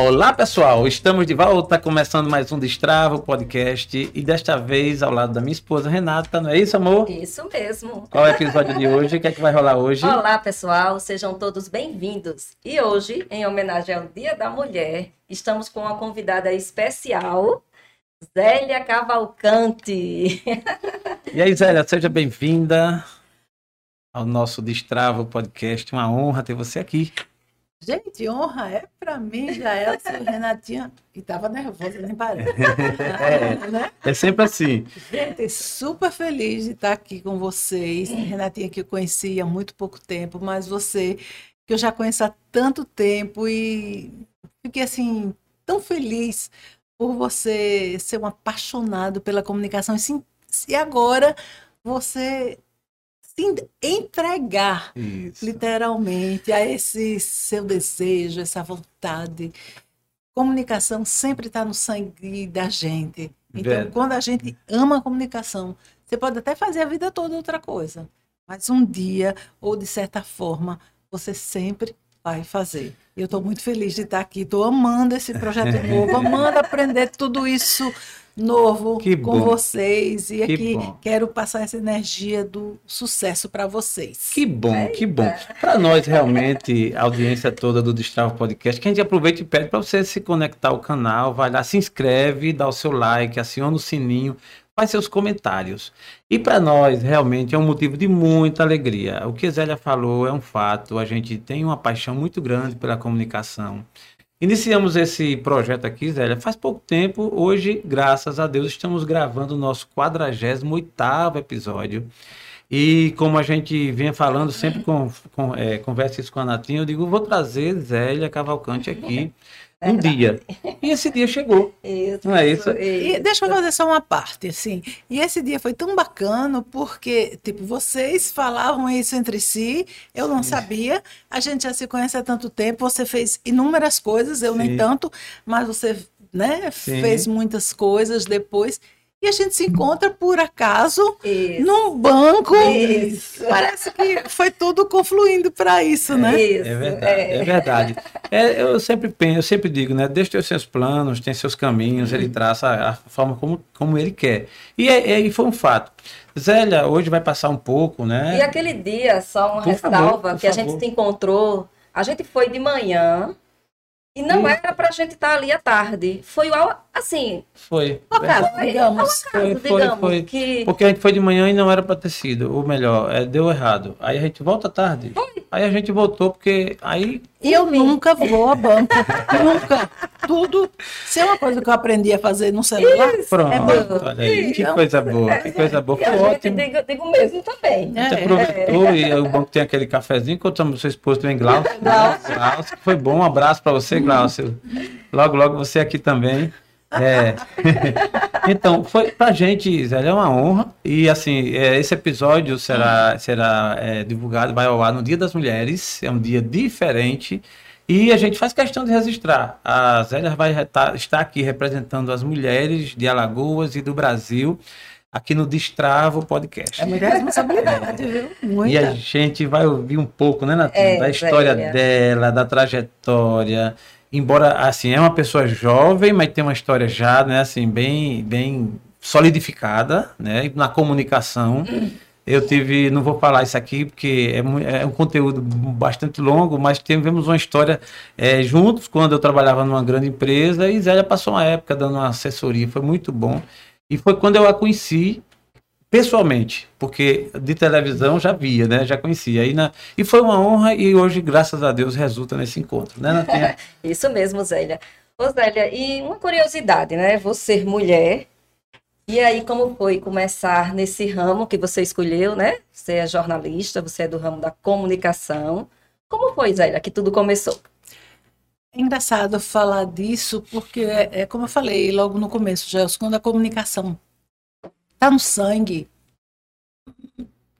Olá pessoal, estamos de volta, começando mais um Destrava, podcast, e desta vez ao lado da minha esposa Renata, não é isso, amor? Isso mesmo. Qual é o episódio de hoje? O que é que vai rolar hoje? Olá pessoal, sejam todos bem-vindos. E hoje, em homenagem ao Dia da Mulher, estamos com uma convidada especial, Zélia Cavalcante. E aí, Zélia, seja bem-vinda ao nosso Destrava podcast, uma honra ter você aqui. Gente, honra é para mim, já é o Renatinha, que estava nervosa, nem parece. É, né? é sempre assim. Gente, super feliz de estar aqui com vocês. Renatinha, que eu conheci há muito pouco tempo, mas você, que eu já conheço há tanto tempo e fiquei assim, tão feliz por você ser um apaixonado pela comunicação. E, e agora você entregar Isso. literalmente a esse seu desejo, essa vontade. Comunicação sempre está no sangue da gente. Então, quando a gente ama a comunicação, você pode até fazer a vida toda outra coisa, mas um dia, ou de certa forma, você sempre vai fazer. Eu estou muito feliz de estar aqui, estou amando esse projeto novo, amando aprender tudo isso novo que com bom. vocês. E que aqui bom. quero passar essa energia do sucesso para vocês. Que bom, Eita. que bom. Para nós, realmente, a audiência toda do Destrava Podcast, que a gente aproveita e pede para você se conectar ao canal, vai lá, se inscreve, dá o seu like, aciona o sininho, faz seus comentários. E para nós, realmente, é um motivo de muita alegria. O que Zélia falou é um fato, a gente tem uma paixão muito grande pela comunicação. Iniciamos esse projeto aqui, Zélia, faz pouco tempo. Hoje, graças a Deus, estamos gravando o nosso 48º episódio. E como a gente vinha falando, sempre com, com é, conversa isso com a Natinha, eu digo, vou trazer Zélia Cavalcante aqui um dia. E esse dia chegou. Isso, não é isso? E deixa eu fazer só uma parte, assim. E esse dia foi tão bacana porque, tipo, vocês falavam isso entre si, eu não sabia. A gente já se conhece há tanto tempo, você fez inúmeras coisas, eu Sim. nem tanto, mas você, né, Sim. fez muitas coisas depois. E a gente se encontra por acaso isso. num banco. Isso. Parece que foi tudo confluindo para isso, né? Isso. É verdade. É, é verdade. É, eu sempre penso, eu sempre digo, né? Deus tem os seus planos, tem seus caminhos, ele traça a forma como, como ele quer. E, é, e foi um fato. Zélia, hoje vai passar um pouco, né? E aquele dia, só uma por ressalva, favor, que favor. a gente se encontrou, a gente foi de manhã, e não Isso. era pra gente estar tá ali à tarde. Foi assim. Foi. Acaso, digamos. Foi, foi, digamos, foi. Que... Porque a gente foi de manhã e não era pra ter sido. Ou melhor, é, deu errado. Aí a gente volta à tarde. Foi. Aí a gente voltou, porque aí. E eu nunca vou a banco. nunca. Tudo. Se é uma coisa que eu aprendi a fazer no celular. Isso. Pronto. É banco. Olha aí. Que coisa boa. Que coisa boa. Foi ótimo. Digo, digo mesmo também. A gente é, aproveitou é. e o banco tem aquele cafezinho. Encontramos seu esposo também, Glaucio. Glaucio. Foi bom. Um abraço pra você, Glaucio. Logo, logo você aqui também. É. então, foi pra gente, Zé, é uma honra. E assim, é, esse episódio será, será é, divulgado, vai ao ar no Dia das Mulheres. É um dia diferente. E a gente faz questão de registrar. A Zélia vai estar aqui representando as mulheres de Alagoas e do Brasil aqui no Destravo Podcast. É muita responsabilidade, viu? Muita. E a gente vai ouvir um pouco, né, Nath? É, da história dela, da trajetória embora assim é uma pessoa jovem, mas tem uma história já, né, assim bem bem solidificada, né, na comunicação. Eu tive, não vou falar isso aqui porque é, é um conteúdo bastante longo, mas tivemos uma história é, juntos quando eu trabalhava numa grande empresa e Zélia passou uma época dando uma assessoria, foi muito bom. E foi quando eu a conheci pessoalmente, porque de televisão já via, né? Já conhecia. E, na, e foi uma honra e hoje, graças a Deus, resulta nesse encontro, né, Natinha? Isso mesmo, Zélia. Ô, Zélia, e uma curiosidade, né? Você mulher, e aí como foi começar nesse ramo que você escolheu, né? Você é jornalista, você é do ramo da comunicação. Como foi, Zélia, que tudo começou? É engraçado falar disso, porque é, é como eu falei logo no começo, já quando a comunicação está no sangue.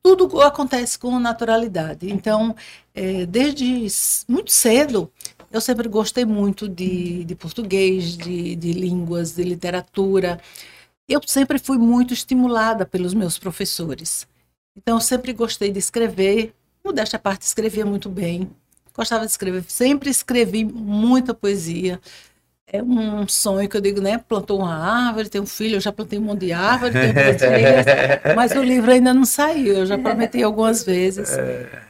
Tudo acontece com naturalidade. Então, é, desde muito cedo, eu sempre gostei muito de, de português, de, de línguas, de literatura. Eu sempre fui muito estimulada pelos meus professores. Então, eu sempre gostei de escrever. Modéstia à parte, escrevia muito bem. Gostava de escrever. Sempre escrevi muita poesia. É um sonho que eu digo, né? Plantou uma árvore, tem um filho, eu já plantei um monte de árvore, tenho duas filhas, mas o livro ainda não saiu, eu já prometi algumas vezes.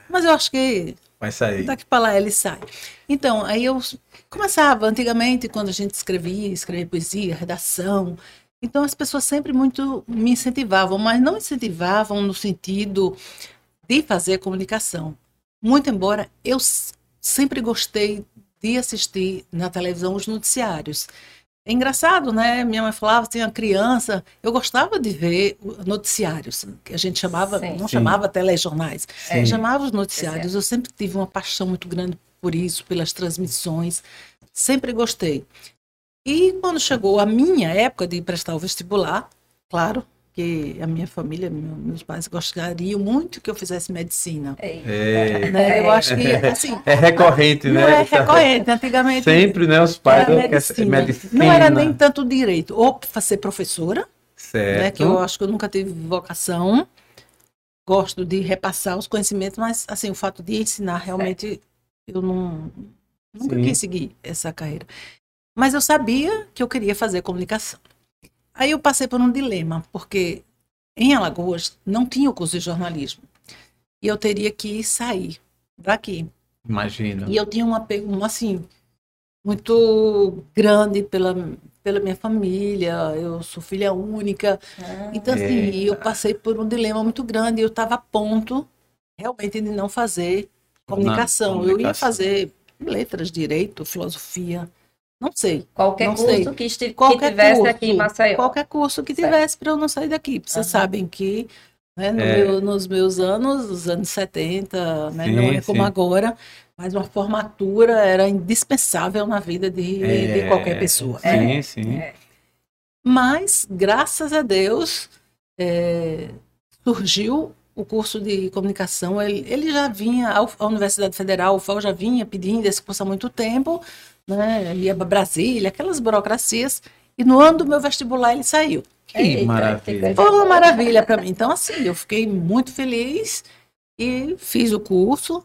Mas eu acho que Vai sair. daqui para lá ele sai. Então, aí eu começava, antigamente, quando a gente escrevia, escrevia poesia, redação, então as pessoas sempre muito me incentivavam, mas não incentivavam no sentido de fazer comunicação. Muito embora eu sempre gostei de assistir na televisão os noticiários. É engraçado, né? Minha mãe falava, tinha criança, eu gostava de ver noticiários, que a gente chamava, Sim. não Sim. chamava telejornais, Sim. chamava os noticiários. Eu sempre tive uma paixão muito grande por isso, pelas transmissões, sempre gostei. E quando chegou a minha época de prestar o vestibular, claro que a minha família, meu- meus pais gostariam muito que eu fizesse medicina. Eita. É, Né? Eu acho que, assim, é recorrente, não né? é recorrente. Antigamente Sempre, né? Os pais era não querem medicina. medicina. Não era nem tanto direito. Ou ser professora, certo. né, que eu acho que eu nunca tive vocação. Gosto de repassar os conhecimentos, mas assim, o fato de ensinar realmente eu não nunca Sim. quis seguir essa carreira. Mas eu sabia que eu queria fazer comunicação. Aí eu passei por um dilema, porque em Alagoas não tinha o curso de jornalismo. E eu teria que sair daqui. Imagina. E eu tinha um apego, um, assim, muito grande pela, pela minha família. Eu sou filha única. Ah, Então, assim, Eita. eu passei por um dilema muito grande. Eu estava a ponto, realmente, de não fazer comunicação. Eu ia comunicação. fazer letras, direito, filosofia, não sei. Qualquer Não curso sei. que, que Qualquer tivesse curso, aqui em Maceió. Qualquer curso que tivesse para eu não sair daqui. Vocês Aham. sabem que né, no É. meu- nos meus anos, os anos 70, né, Sim, não é como sim. agora, mas uma formatura era indispensável na vida de, de É, qualquer pessoa. Sim, sim. É. Mas, graças a Deus, é, surgiu o curso de comunicação. Ele, ele já vinha, a Universidade Federal, a UFAL já vinha pedindo esse curso há muito tempo, né? ia para Brasília, aquelas burocracias. E no ano do meu vestibular ele saiu. Que Eita, maravilha. Foi uma maravilha para mim. Então, assim, eu fiquei muito feliz e fiz o curso.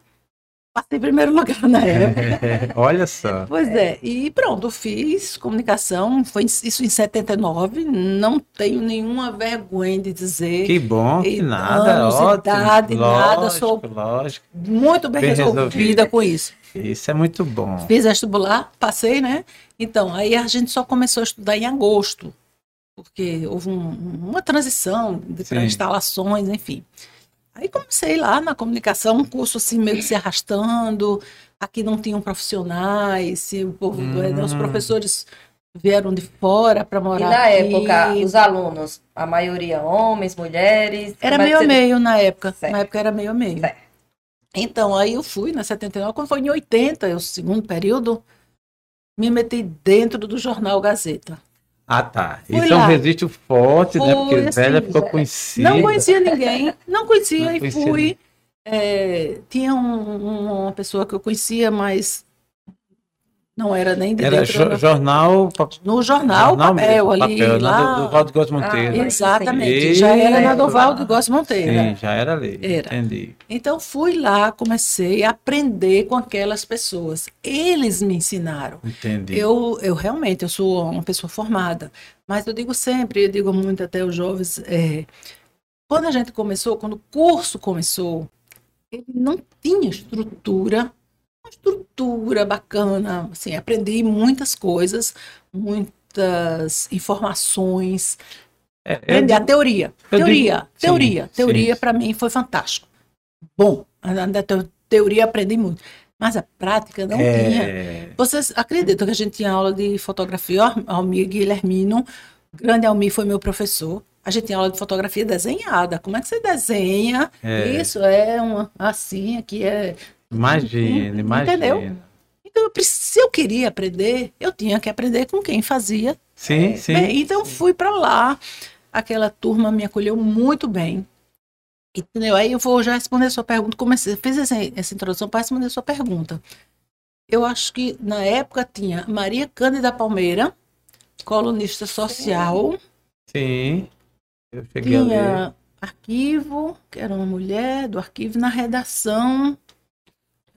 Passei em primeiro lugar na época. Olha só. Pois é, e pronto, fiz comunicação, foi isso em 79, não tenho nenhuma vergonha de dizer, Que bom, que E nada. anos, Ótimo. idade, nada, lógico, sou- lógico. muito bem, Bem resolvida resolvida. com isso. Isso é muito bom. Fiz vestibular, passei, né? Então, aí a gente só começou a estudar em agosto, porque houve um- uma transição para Sim. instalações, enfim. Aí comecei lá na comunicação, um curso assim meio que se arrastando. Aqui não tinham profissionais, o povo, Hum. né, os professores vieram de fora para E morar na aqui. época, os alunos, a maioria homens, mulheres. Era é meio a meio na época. Certo. Na época era meio a meio. Certo. Então, aí eu fui na 79, quando foi em 80, o segundo período, me meti dentro do jornal Gazeta. Ah, tá. Fui Isso é um lá. registro forte, né? Fui, Porque assim, velha ficou é. conhecida. Não conhecia ninguém, não conhecia Não e conhecia fui. É, tinha um- uma pessoa que eu conhecia, mas não era nem de Era jo- jornal, no jornal, jornal papel mesmo, ali, papel, lá. do, do Valdo Góes Monteiro. Ah, Exatamente, Sim. já era na Certo. Doval de Góes Monteiro. Sim, já era ali. Era. Entendi. Então fui lá, comecei a aprender com aquelas pessoas. Eles me ensinaram. Entendi. Eu, eu realmente, eu sou uma pessoa formada, mas eu digo sempre, eu digo muito até os jovens, é, quando a gente começou, quando o curso começou, ele não tinha estrutura, uma estrutura bacana, assim, aprendi muitas coisas, muitas informações, É, aprendi a teoria, teoria, digo- teoria, sim, teoria para mim foi fantástico. Bom, a- da teoria aprendi muito, mas a prática não tinha. é, Vocês acreditam que a gente tinha aula de fotografia? Al- Almir Guilhermino, grande Almir foi meu professor. A gente tinha aula de fotografia desenhada. Como é que você desenha? É. Isso é uma assim, aqui é. Imagina, imagina. Entendeu? Então, eu, se eu queria aprender, eu tinha que aprender com quem fazia. Sim, sim. Bem, então, fui para lá. Aquela turma me acolheu muito bem. Entendeu? Aí eu vou já responder a sua pergunta. Comecei, fiz essa, essa introdução para responder a sua pergunta. Eu acho que na época tinha Maria Cândida Palmeira, colunista social, Sim. Eu cheguei tinha arquivo, que era uma mulher do arquivo, na redação.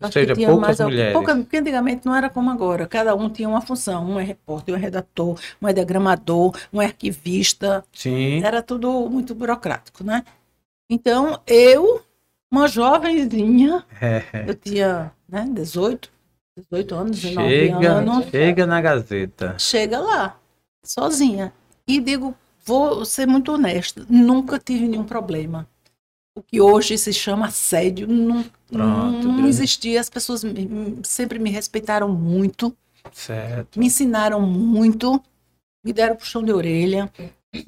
Acho seja, poucas mais mulheres. pouca- porque antigamente não era como agora. Cada um tinha uma função. Um é repórter, um é redator, um é diagramador, um é arquivista. Sim. Era tudo muito burocrático, né? Então, eu, uma jovenzinha, É. eu tinha né, 18, 18 anos, 19 Chega, anos, chega na Gazeta. chega lá, sozinha. E digo, vou ser muito honesta, nunca tive nenhum problema. O que hoje se chama assédio não, Pronto, não existia. As pessoas sempre me respeitaram muito, Certo. me ensinaram muito, me deram puxão de orelha.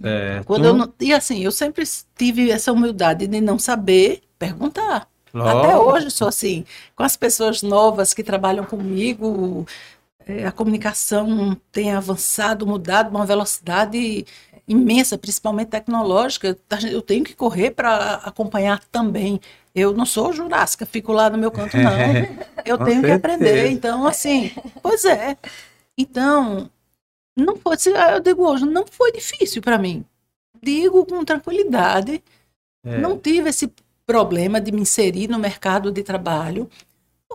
certo. Quando eu não- e assim, eu sempre tive essa humildade de não saber perguntar. Até Logo. hoje sou assim, com as pessoas novas que trabalham comigo, eh, a comunicação tem avançado, mudado uma velocidade imensa, principalmente tecnológica. Eu tenho que correr para acompanhar também. Eu não sou jurássica, fico lá no meu canto, não. Eu tenho que aprender. Então, assim, pois é. Então, não foi, eu digo hoje, não foi difícil para mim. Digo com tranquilidade. É. Não tive esse problema de me inserir no mercado de trabalho,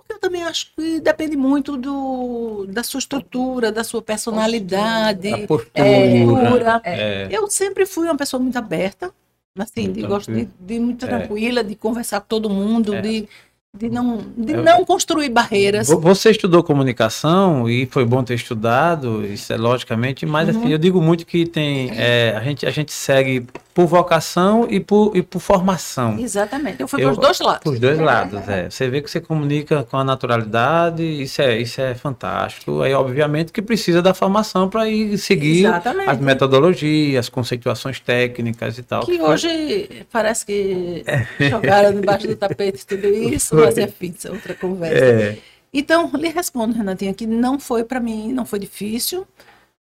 porque eu também acho que depende muito do, da sua estrutura, da sua personalidade, A postura. postura. É. Eu sempre fui uma pessoa muito aberta, assim, de, Muito gosto de, de muito É. tranquila, de conversar com todo mundo, É. de, de não, de É. não construir barreiras. Vo- Você estudou comunicação e foi bom ter estudado, isso é logicamente, mas Uhum. assim, eu digo muito que tem, é, a, gente, a gente segue por vocação e por, e por formação. Exatamente. Eu fui para os dois lados. Por dois lados, é. Você vê que você comunica com a naturalidade, isso é, isso é fantástico. Aí, obviamente, que precisa da formação para ir seguir Exatamente. as metodologias, as conceituações técnicas e tal. Que hoje parece que jogaram debaixo do tapete tudo isso, mas é fixa, outra conversa. É, Então, lhe respondo, Renatinha, que não foi para mim, não foi difícil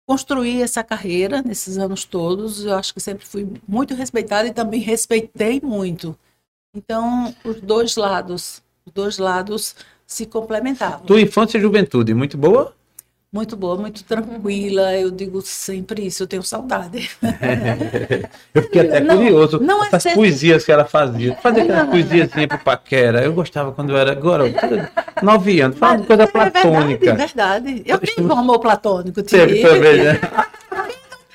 construir essa carreira nesses anos todos. Eu acho que sempre fui muito respeitada e também respeitei muito. Então, os dois lados, os dois lados se complementavam. tua infância e juventude, muito boa? Muito boa, muito tranquila. Eu digo sempre isso, eu tenho saudade. Eu fiquei até Não, curioso. não é essas ser- poesias que ela fazia. Fazia aquelas poesiazinhas pro Paquera. Eu gostava quando eu era. Agora, nove anos. Fala uma coisa é platônica. verdade, verdade. Eu temos- um amor platônico. Teve também, né?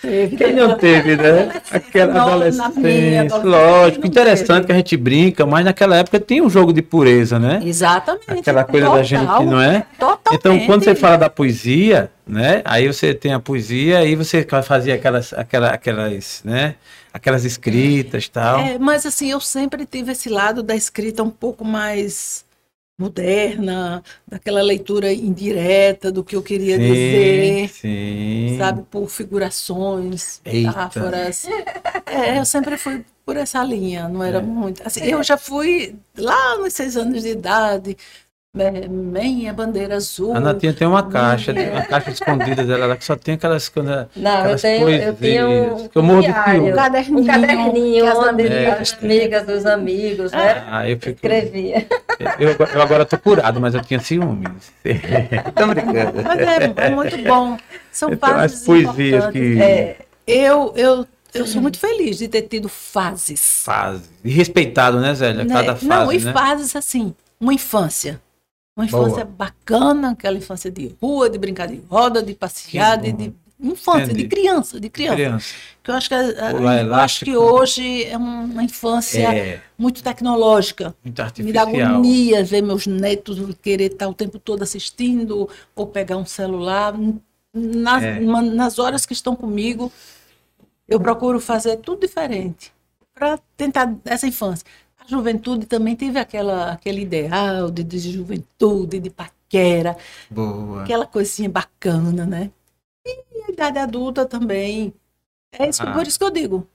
Teve. Quem não teve, né? Aquela adolescência. Lógico, interessante que a gente brinca, mas naquela época tinha um jogo de pureza, né? Exatamente. Aquela coisa da gente, Total, não é? Totalmente. Então, quando você fala da poesia, né? Aí você tem a poesia, aí você fazia aquelas, aquela, aquelas, né? Aquelas escritas e tal. É, mas assim, eu sempre tive esse lado da escrita um pouco mais moderna, daquela leitura indireta do que eu queria dizer, sim. sabe, por figurações, Eita. metáforas. É, eu sempre fui por essa linha, não era muito. Assim, eu já fui lá nos seis anos de idade, é, minha bandeira azul. A Natinha tem uma caixa, tem uma caixa escondida dela lá que só tem aquelas coisas. Não, eu Aquelas tenho, eu tenho poesias, um, que eu morro diário. Um caderninho, um caderninho as onde amigas as amigas dos amigos, né? Ah, eu fico. Escrevia. Eu, eu agora tô curado, mas eu tinha ciúmes. Tô brincando. Mas é, é muito bom. São Eu umas fases poesias importantes. que É, Eu, eu, eu sou muito feliz de ter tido fases. fase. E respeitado, né, Zélia? né? Cada fase, Não, e né? fases assim, uma infância. Uma Boa. infância bacana, aquela infância de rua, de brincar de roda, de passear, de, de infância, Entendi. de criança, de criança. Criança. Que eu acho que, Pular eu acho que hoje é uma infância É, muito tecnológica. muito Me dá artificial. agonia ver meus netos querer estar o tempo todo assistindo ou pegar um celular. Nas, É. ma- nas horas que estão comigo, eu procuro fazer tudo diferente para tentar essa infância. A juventude também teve aquela, aquele ideal de, de juventude, de paquera, Boa. aquela coisinha bacana, né? E a idade adulta também. É isso, Ah. por isso que eu digo.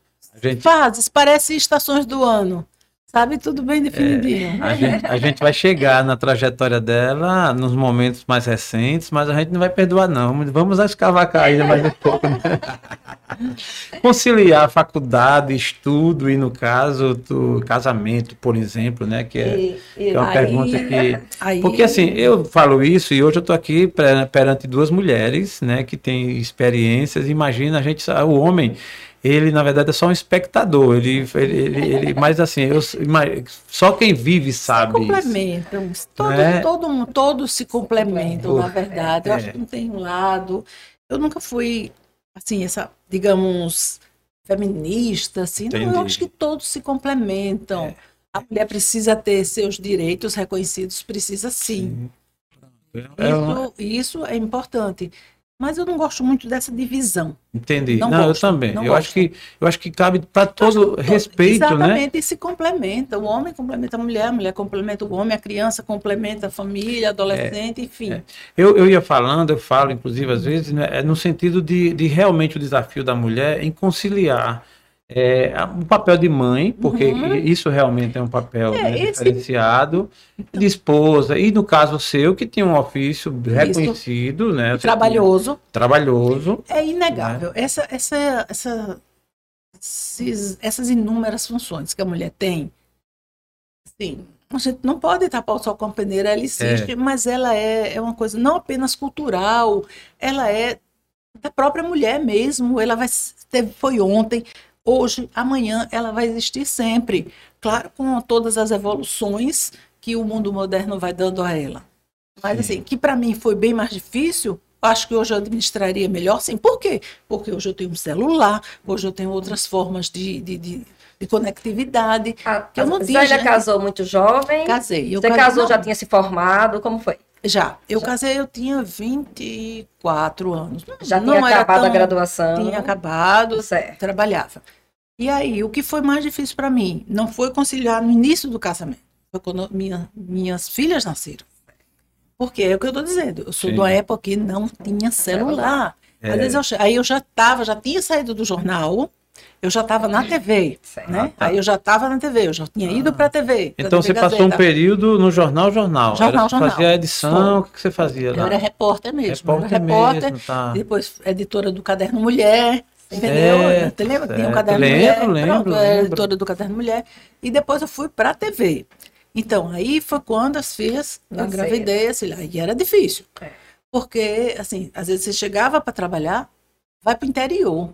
Gente, Fases, parece estações do ano. Sabe, tudo bem definidinho. a, gente, a gente vai chegar na trajetória dela nos momentos mais recentes, mas a gente não vai perdoar, não. Vamos escavacar ainda mais um pouco. Né? Conciliar faculdade, estudo e, no caso, do casamento, por exemplo, né? Que é, e, que e, é uma Aí- pergunta que Aí- Porque assim, eu falo isso e hoje eu estou aqui per- perante duas mulheres, né, que têm experiências. Imagina a gente, o homem, ele na verdade é só um espectador. Ele, ele, ele, ele mas assim, eu, só quem vive sabe. Se complementam. Todo, né? todo, todos se complementam, na verdade. Eu é. acho que não tem um lado. Eu nunca fui assim, essa, digamos, feminista, assim. Não, eu acho que todos se complementam. É. A mulher precisa ter seus direitos reconhecidos, precisa sim. sim. É isso, isso é importante. Mas eu não gosto muito dessa divisão. Entendi. Não, não gosto, eu também. Não eu acho que eu acho que cabe para todo respeito, exatamente, né? Exatamente, e se complementa. O homem complementa a mulher, a mulher complementa o homem, a criança complementa a família, adolescente, é, enfim. É. Eu, eu ia falando, eu falo, inclusive, às vezes, né, é no sentido de, de realmente o desafio da mulher em conciliar é, o papel de mãe, porque uhum. isso realmente é um papel é, né, esse... diferenciado, de esposa, e no caso seu, que tinha um ofício reconhecido, né? Trabalhoso. Tinha... Trabalhoso. É inegável. Né? Essa, essa, essa, esses, essas inúmeras funções que a mulher tem, sim, a gente não pode tapar o sol com a peneira, ela existe, é. mas ela é, é uma coisa não apenas cultural, ela é da própria mulher mesmo, ela vai foi ontem, hoje, amanhã, ela vai existir sempre. Claro, com todas as evoluções que o mundo moderno vai dando a ela. Mas, sim. assim, que para mim foi bem mais difícil, acho que hoje eu administraria melhor, sim. Por quê? Porque hoje eu tenho um celular, hoje eu tenho outras formas de, de, de, de conectividade. Ah, que eu não. Você já casou muito jovem? Casei. Você casou, já tinha se formado? Como foi? Já. Eu já. casei, eu tinha 24 anos. Já não tinha acabado tão, a graduação? Tinha acabado, certo. trabalhava. E aí, o que foi mais difícil para mim? Não foi conciliar no início do casamento. Foi quando minha, minhas filhas nasceram. Porque é o que eu estou dizendo. Eu sou Sim. de uma época que não tinha celular. É. Às vezes eu, aí eu já estava, já tinha saído do jornal, eu já estava na TV, né? Aí eu já estava na TV, eu já tinha ido para a TV. Então TV você passou um período no jornal, jornal. Jornal, era, jornal. Fazia edição, o que você fazia lá? Eu era repórter mesmo. Repórter, repórter mesmo, tá. Depois editora do Caderno Mulher. Entendeu? É, Você lembra que tinha um caderno lembro, mulher? Lembro, Pronto, lembro. era editora do caderno mulher. E depois eu fui para a TV. Então, aí foi quando as filhas, na gravidez, assim, aí era difícil. É. Porque, assim, às vezes você chegava para trabalhar, vai para o interior.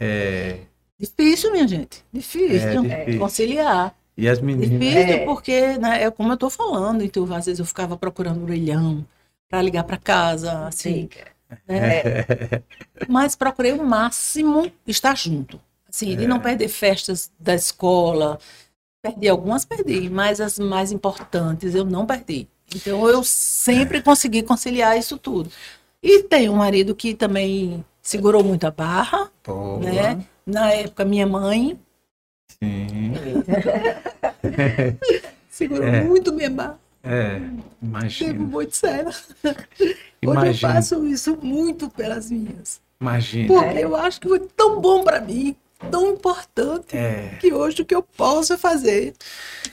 É. Difícil, minha gente. Difícil, é, difícil. conciliar. E as meninas. Difícil é. porque, né, é como eu estou falando, então às vezes eu ficava procurando orelhão para ligar para casa, assim. Sim. Né? É. Mas procurei o máximo estar junto. Assim, de não é. perder festas da escola. Perdi algumas, perdi, mas as mais importantes eu não perdi. Então eu sempre consegui conciliar isso tudo. E tem um marido que também segurou muito a barra, Boa. né? Na época minha mãe. Sim. segurou é. muito minha barra. É, imagina. Muito sério. Imagina. Hoje eu faço isso muito pelas minhas. Imagina. Porque eu acho que foi tão bom para mim, tão importante, é. que hoje o que eu posso fazer.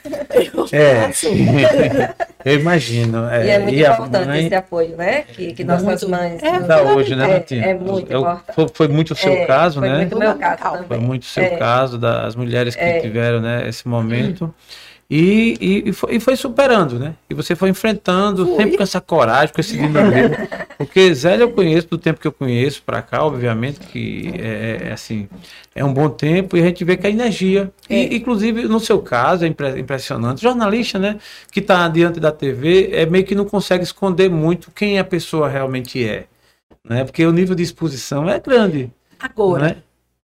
Eu é. faço. eu imagino. É, e é muito e importante mãe... esse apoio, né? Que, que nossas mães. É, dá hoje, né, Natinha? É, é muito eu, importante. Foi, foi, muito o seu é, caso, foi né? Muito meu caso também. Foi muito o seu é. caso, das mulheres que tiveram né, esse momento. Hum. E, e, e, foi, e, foi, superando, né? E você foi enfrentando, foi. sempre com essa coragem, com esse dinamismo. Porque Zélia eu conheço do tempo que eu conheço para cá, obviamente, que é, é, assim, é um bom tempo e a gente vê que a energia, é. e, inclusive no seu caso, é impressionante. Jornalista, né, que está diante da TV, é meio que não consegue esconder muito quem a pessoa realmente é. Né? Porque o nível de exposição é grande. Agora. Né?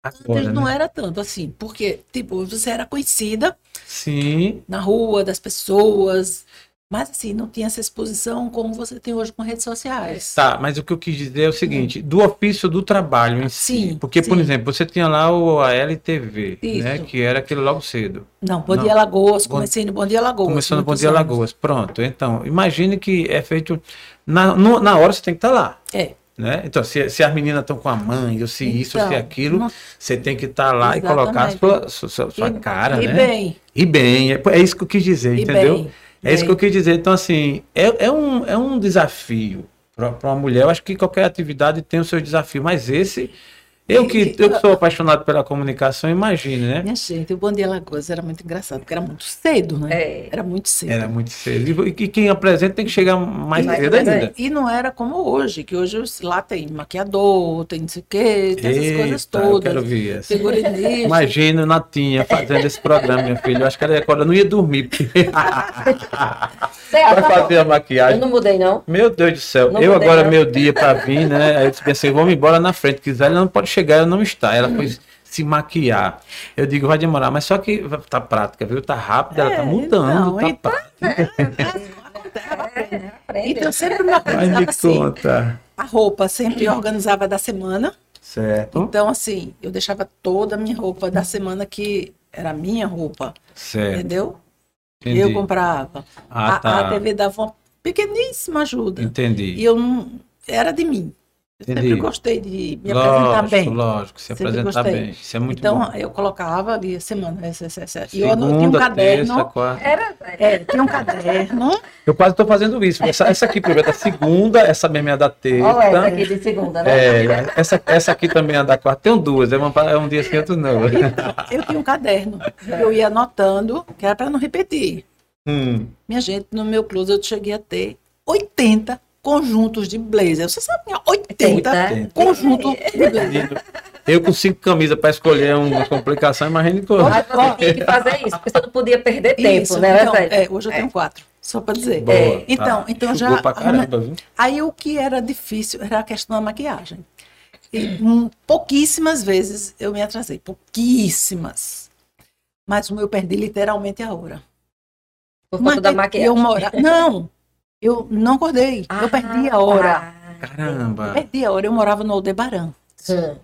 Agora, Antes não né? era tanto assim, porque, tipo, você era conhecida Sim. na rua, das pessoas, mas assim, não tinha essa exposição como você tem hoje com redes sociais. Tá, mas o que eu quis dizer é o seguinte, do ofício do trabalho em sim, si. Porque, sim. por exemplo, você tinha lá o ALTV, né? Que era aquele logo cedo. Não, Bom Dia Lagoas, comecei no Bom Dia Lagoas. Começou no Bom Dia anos. Lagoas, pronto. Então, imagine que é feito. Na, no, na hora você tem que estar tá lá. É. Né? Então, se, se as meninas estão com a mãe, ou se então, isso, ou se aquilo, não... você tem que estar tá lá Exatamente. e colocar a sua, sua, sua e, cara, e né? bem. E bem, é, é isso que eu quis dizer, e entendeu? Bem, é bem. isso que eu quis dizer. Então, assim, é, é, um, é um desafio para uma mulher. Eu acho que qualquer atividade tem o seu desafio, mas esse Eu que, eu que sou apaixonado pela comunicação, imagine, né? Minha gente, o Bom Dia Lagoas era muito engraçado, porque era muito cedo, né? É. Era muito cedo. Era muito cedo. E que quem apresenta tem que chegar mais Mais cedo ainda. E não era como hoje, que hoje lá tem maquiador, tem não sei o quê, tem essas coisas Eita, eu quero todas. ver essa. Figurinista. Imagina Natinha fazendo esse programa, minha filha. Eu acho que ela agora não ia dormir. porque Você Vai fazer a Eu maquiagem. não mudei, não. Meu Deus do céu. Não eu mudei, agora, não. meu dia pra vir, né? Aí eu pensei, vamos embora na frente. Quiser, ela não pode chegar, ela não está. Ela foi se maquiar. Eu digo, vai demorar, mas só que tá prática, viu? Tá rápida, ela tá É, mudando. então, tá então, prática. Aprende. Então sempre organizava me assim. conta. A roupa sempre organizava da semana. Certo, Então, assim, eu deixava toda a minha roupa da semana que era a minha roupa, certo. entendeu? Entendi. Eu comprava. Ah, a, tá. a TV dava uma pequeníssima ajuda. Entendi. E eu não. Era de mim. Eu Entendi. sempre gostei de me apresentar lógico, bem. lógico, se Sempre apresentar gostei. bem. Isso é muito então, bom. eu colocava ali a semana. Essa, essa, essa. E eu tinha um caderno. terça, quarta. Era. É, tinha um caderno. Eu quase estou fazendo isso. Essa, essa aqui, primeiro, é da segunda, essa mesma é da terça. Olha essa aqui de segunda, né? É, essa, essa aqui também é da quarta. Tem duas, é, uma, é um dia sim, outro não. Eu tinha um caderno. Eu ia anotando, que era para não repetir. Hum, Minha gente, no meu closet eu cheguei a ter 80 conjuntos de blazer. Você sabe, tinha 80 80. conjuntos de blazer. Eu com cinco camisas para escolher uma complicação, imagine que eu- Mas você tinha que fazer isso, porque você não podia perder tempo, Isso, né, então, é, hoje eu tenho quatro, só para dizer. Boa, É, então, tá. então Chugou já. pra caramba, viu? Aí o que era difícil era a questão da maquiagem. E, hum, pouquíssimas vezes eu me atrasei, pouquíssimas. Mas eu perdi literalmente a hora. Por conta da Mas maquiagem. Eu mora... Não, eu não acordei. eu perdi a hora. Ah, Caramba. Perdi a hora. Eu morava no Aldebaran.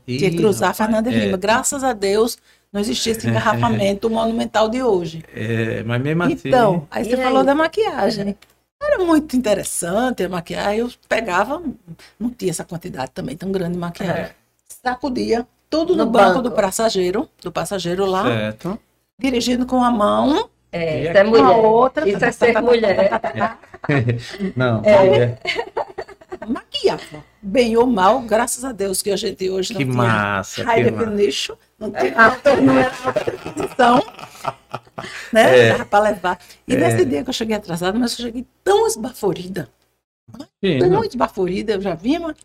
Tinha que cruzar Fernanda é, Lima. Graças a Deus, não existia esse engarrafamento monumental de hoje. É, mas mesmo assim. Então, aí E você aí? falou da maquiagem. Era muito interessante a maquiagem. Eu pegava, não tinha essa quantidade também tão grande de maquiagem. É. Sacudia tudo no, No banco, banco. do passageiro, do passageiro lá, Certo. dirigindo com a mão, É, isso é mulher. outra. Isso é ser mulher. Não, É. é. Maquiava. Bem ou mal, graças a Deus que a gente hoje que não tinha massa. high Que massa. definition, não não era alta definição, né? É. Dava para levar. E nesse dia que eu cheguei atrasada, mas eu cheguei tão esbaforida, Imagina. tão esbaforida, eu já vinha, mas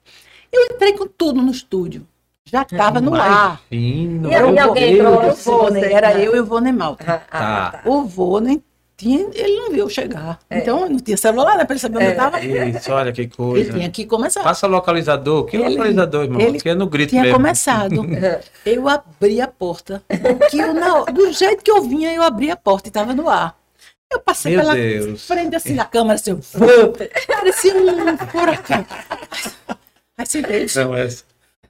eu entrei com tudo no estúdio. Já estava no ar. E aí Meu alguém Deus entrou, do O céu. Vônei, você- era eu e o Vônei Malta. Ah, ah, Tá. tá. O Vônei, tinha, ele não viu eu chegar. É. Então, não tinha celular, né? Para ele saber onde É. eu estava. Isso, olha que Ele coisa. tinha que começar. Passa localizador. Que Ele- localizador, irmão? ele que é no grito Tinha mesmo. começado. Eu abri a porta. Que eu, na- do jeito que eu vinha, eu abri a porta e estava no ar. Eu passei Meu pela Deus. frente assim da câmera, assim, eu, parecia um furacão. Aí sentei, disse, Não, essa.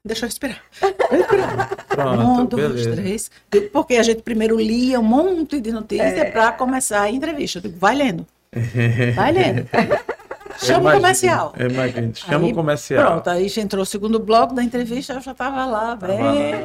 Deixa eu. Eu esperava. Pronto, Um, dois, beleza. três. Eu- Porque a gente primeiro lia um monte de notícias É. para começar a entrevista. Eu digo, vai lendo, vai lendo. Eu Chama o comercial. eu imagino. Chama Aí, o comercial. Pronto, aí já entrou o segundo bloco da entrevista, eu já estava lá, bem,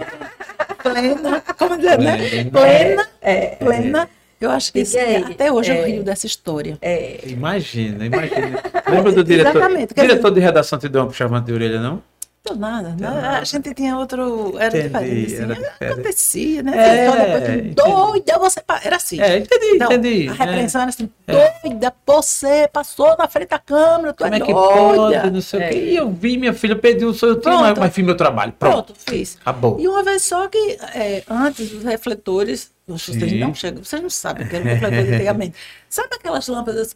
plena, como dizer, né? Plena. Plena, É, plena. Eu acho que isso- aí? até hoje eu É. rio dessa história. é. Imagina, imagina. Lembra do diretor? Exatamente, diretor de redação te deu um puxamento de orelha, não? Não, nada, né? nada. A gente tinha outro. Era Entendi, diferente. Assim, era. Acontecia, né? É, depois entendi. doida, você. Era assim. É, entendi, Não, entendi. A É. repreensão era assim, doida, você passou na frente da câmera, tu Como é, é que doida. pode? Não sei o É. quê. E eu vi, minha filha, perdi o sonho, eu tinha, mas, mas fiz meu trabalho. Pronto. Pronto, fiz. Acabou. E uma vez só que, é, antes dos refletores, vocês não chegam, vocês não sabem o que era um de antigamente. Sabe aquelas lâmpadas,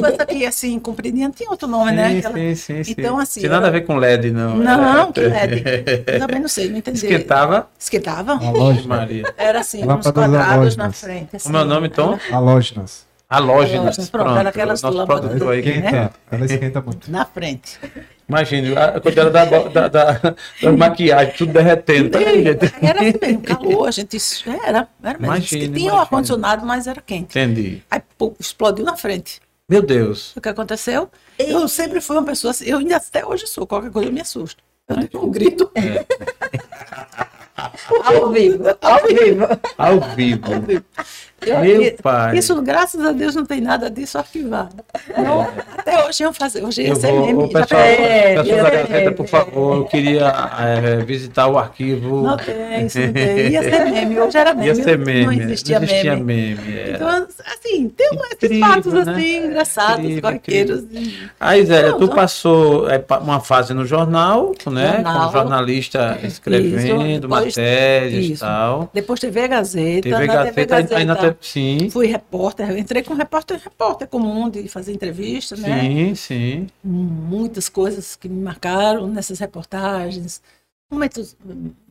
coisa aqui assim, compridinha, tinha outro nome, né? Sim, Aquela- sim, sim, sim. Então, assim, Tem nada a era- ver com LED, não. Não, que Era- LED. Eu também não sei, não entendi. Esquentava. Esquentava? Halógenas. Maria. Era assim, uns quadrados na frente. Assim. Como é o nome, Tom? Halógenas. Halógenas. Halógenas, pronto, Pronto. aquelas Nosso lâmpadas produtor aí. que- Esquenta. Ela esquenta muito. Na frente. Imagine, a quantidade da, da, da, da maquiagem, tudo derretendo. Era assim mesmo, calor, a gente. Era, era mesmo. Imagina, tinha o imagina. ar-condicionado, mas era quente. Entendi. Aí pô, explodiu na frente. Meu Deus. O que aconteceu? Eu sempre fui uma pessoa assim, eu ainda até hoje sou, qualquer coisa eu me assusto. Eu dei um grito. Ao vivo, ao vivo. Ao vivo. Eu- Meu pai. Isso, graças a Deus, não tem nada disso arquivado. Não, até hoje iam fazer. Hoje ia Eu ser vou, meme. o já pessoal? É, pessoal da Gazeta, meme, por favor, eu queria é, visitar o arquivo. Não tem, isso não tem. Ia ser meme. Hoje era meme. Ia ser meme. Não existia, meme. meme, é. Então, assim, tem um- esses Incrível, fatos né? assim, engraçados, Incrível. Aí, Zélia, Não, tu não. passou é, uma fase no jornal, né? Jornal. Como jornalista escrevendo depois- matérias e isso. tal. Depois TV Gazeta. TV na TV Gazeta, aí sim, fui repórter. Entrei como repórter, repórter comum de fazer entrevista, né? sim, sim. Muitas coisas que me marcaram nessas reportagens. Momentos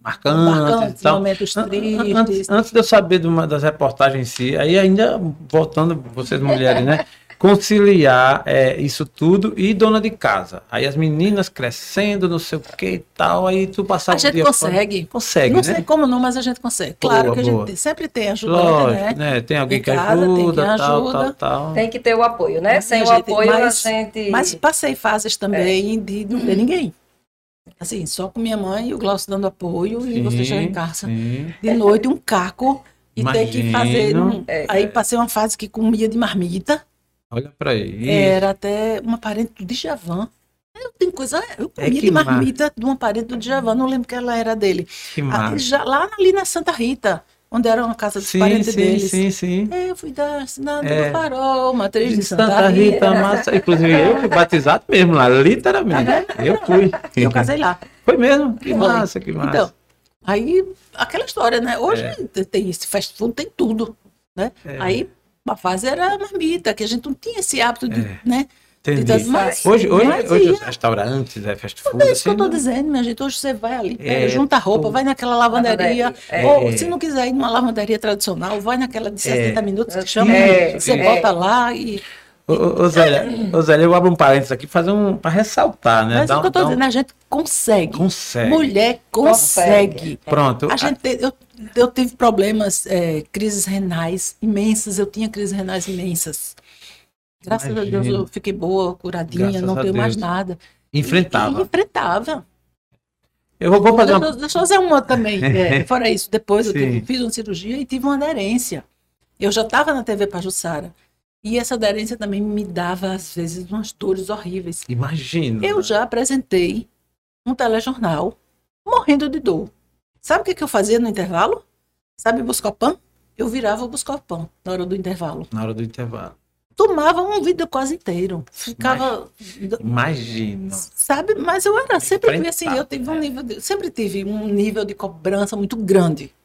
Marcantes marcantes, e tal. momentos tristes. Antes, antes de eu saber de uma das reportagens em si, aí ainda voltando, vocês mulheres, né? Conciliar é, isso tudo e dona de casa. Aí as meninas crescendo, não sei o que e tal, aí tu passava A o gente dia consegue. fora. Consegue, não né? sei como não, mas a gente consegue. Claro Boa, que a gente boa. tem- sempre tem ajudante, Lógico, né? né? Tem alguém Em que casa, tem ajuda, quem tal, ajuda. tal, tal. Tem que ter o apoio, né? Sem A o gente- apoio, mas- a gente. Mas passei fases também de não ter ninguém. Assim, só com minha mãe e o Glaucio dando apoio e você chega em casa sim. de noite, um caco e ter que fazer. Imagino. um- É. Aí passei uma fase que comia de marmita. Olha pra aí. Era até uma parente do Djavan. Eu tenho coisa. Eu É comia que de marmita de uma parente do Djavan, não lembro que ela era dele. Que Ah, massa. já, lá ali na Santa Rita, onde era uma casa dos Sim, parentes sim, deles. sim, sim. É, Eu fui da cidade É. do Farol, matriz de Santa, Santa Rita, Rita. massa. Inclusive, eu fui batizado mesmo lá, literalmente. Eu fui. Eu casei lá. Foi mesmo? Que Foi. massa, que massa. Então, aí, aquela história, né? Hoje É. tem- tem esse fast food, tem tudo, né? É. Aí, uma fase era marmita, que a gente não tinha esse hábito de, É. né? Entendi. de- mas- hoje, hoje, mas hoje os restaurantes, é fast food, é isso que eu assim, tô não- dizendo, minha gente. Hoje você vai ali, É, pega, junta a roupa, vai naquela lavanderia. Lavanderia, é. Ou, se não quiser ir numa lavanderia tradicional, vai naquela de 60 minutos que chama. É, você é. bota lá e. Ô, ô, ô, Zélia, ô, Zélia, eu abro um parênteses aqui fazer um, para ressaltar, né? Mas é o que eu tô dá dizendo, a gente consegue. Consegue. Mulher consegue. Pronto. A gente te- eu, eu tive problemas, é, crises renais imensas. Eu tinha crises renais imensas. Graças a Deus eu fiquei boa, curadinha, Graças não tenho mais Deus. nada. Enfrentava. E, enfrentava. Eu vou, vou fazer deixa, uma. eu- deixa eu fazer uma também. é, fora isso, depois eu tive- fiz uma cirurgia e tive uma aderência. Eu já estava na TV Pajussara. E essa aderência também me dava, às vezes, umas dores horríveis. Imagino. Eu já apresentei um telejornal morrendo de dor. Sabe o que, que eu fazia no intervalo? Sabe Buscopan? Eu virava o Buscopan na hora do intervalo. Na hora do intervalo. Tomava um vídeo quase inteiro. Ficava. Imagino. Sabe? Mas eu era, sempre fui assim, eu tive um né? nível de, sempre tive um nível de cobrança muito grande.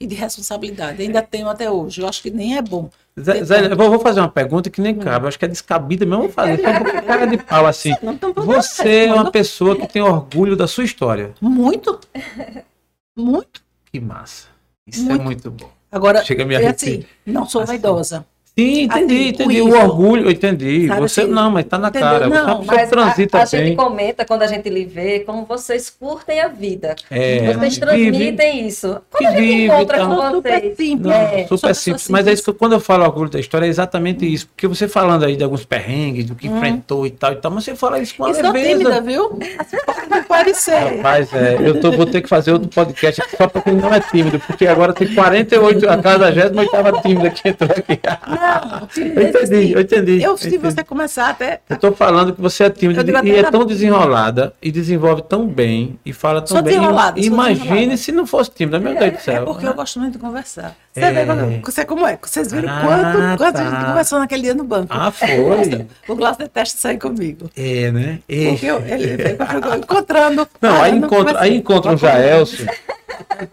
E de responsabilidade. Ainda tenho até hoje. Eu acho que nem é bom. Zé, Zé, eu vou fazer uma pergunta que Hum. nem cabe. Eu acho que é descabida mesmo. Vou fazer. Um pouco cara de pau assim. Não, Você é uma pessoa que tem orgulho da sua história. Muito. Muito. Que massa. Isso é Muito. muito bom. Agora, Chega a me é assim, não sou Assim. vaidosa. Sim, entendi, Assim, entendi. O orgulho, eu entendi. Sabe você assim, não, mas tá na entendeu? cara. Você é Não, pessoa Mas transita a, a gente comenta quando a gente lhe vê como vocês curtem a vida. É, vocês vive- transmitem isso. Quando que a gente vive, encontra tá. com super vocês. simples. Não, É, super simples. Mas é isso que eu- quando eu falo orgulho da história, é exatamente isso. Porque você falando aí de alguns perrengues, do que enfrentou e tal e tal, mas você fala isso com uma sou leveza. tímida, viu? Assim pode não parecer. Rapaz, é, eu tô, vou ter que fazer outro podcast só pra quem não é tímido, porque agora tem 48, a 48 tímida que entrou aqui. Não, Eu timidez, entendi, assim, eu entendi. Eu, eu se você começar até. Eu tô falando que você é tímida Eu e é tão desenrolada e desenvolve tão bem e fala tão Sou bem. desenrolada, Imagine se não fosse tímida, meu Deus do É céu. porque eu gosto muito de conversar. Você É. vê quando, você como é? Vocês viram Ah, quanto, quanto a tá. gente conversou naquele dia no banco. Ah, foi. O Glaucio detesta sair comigo. É, né? É. Porque eu, ele encontrando. Não, aí aí encontra um Jaelson.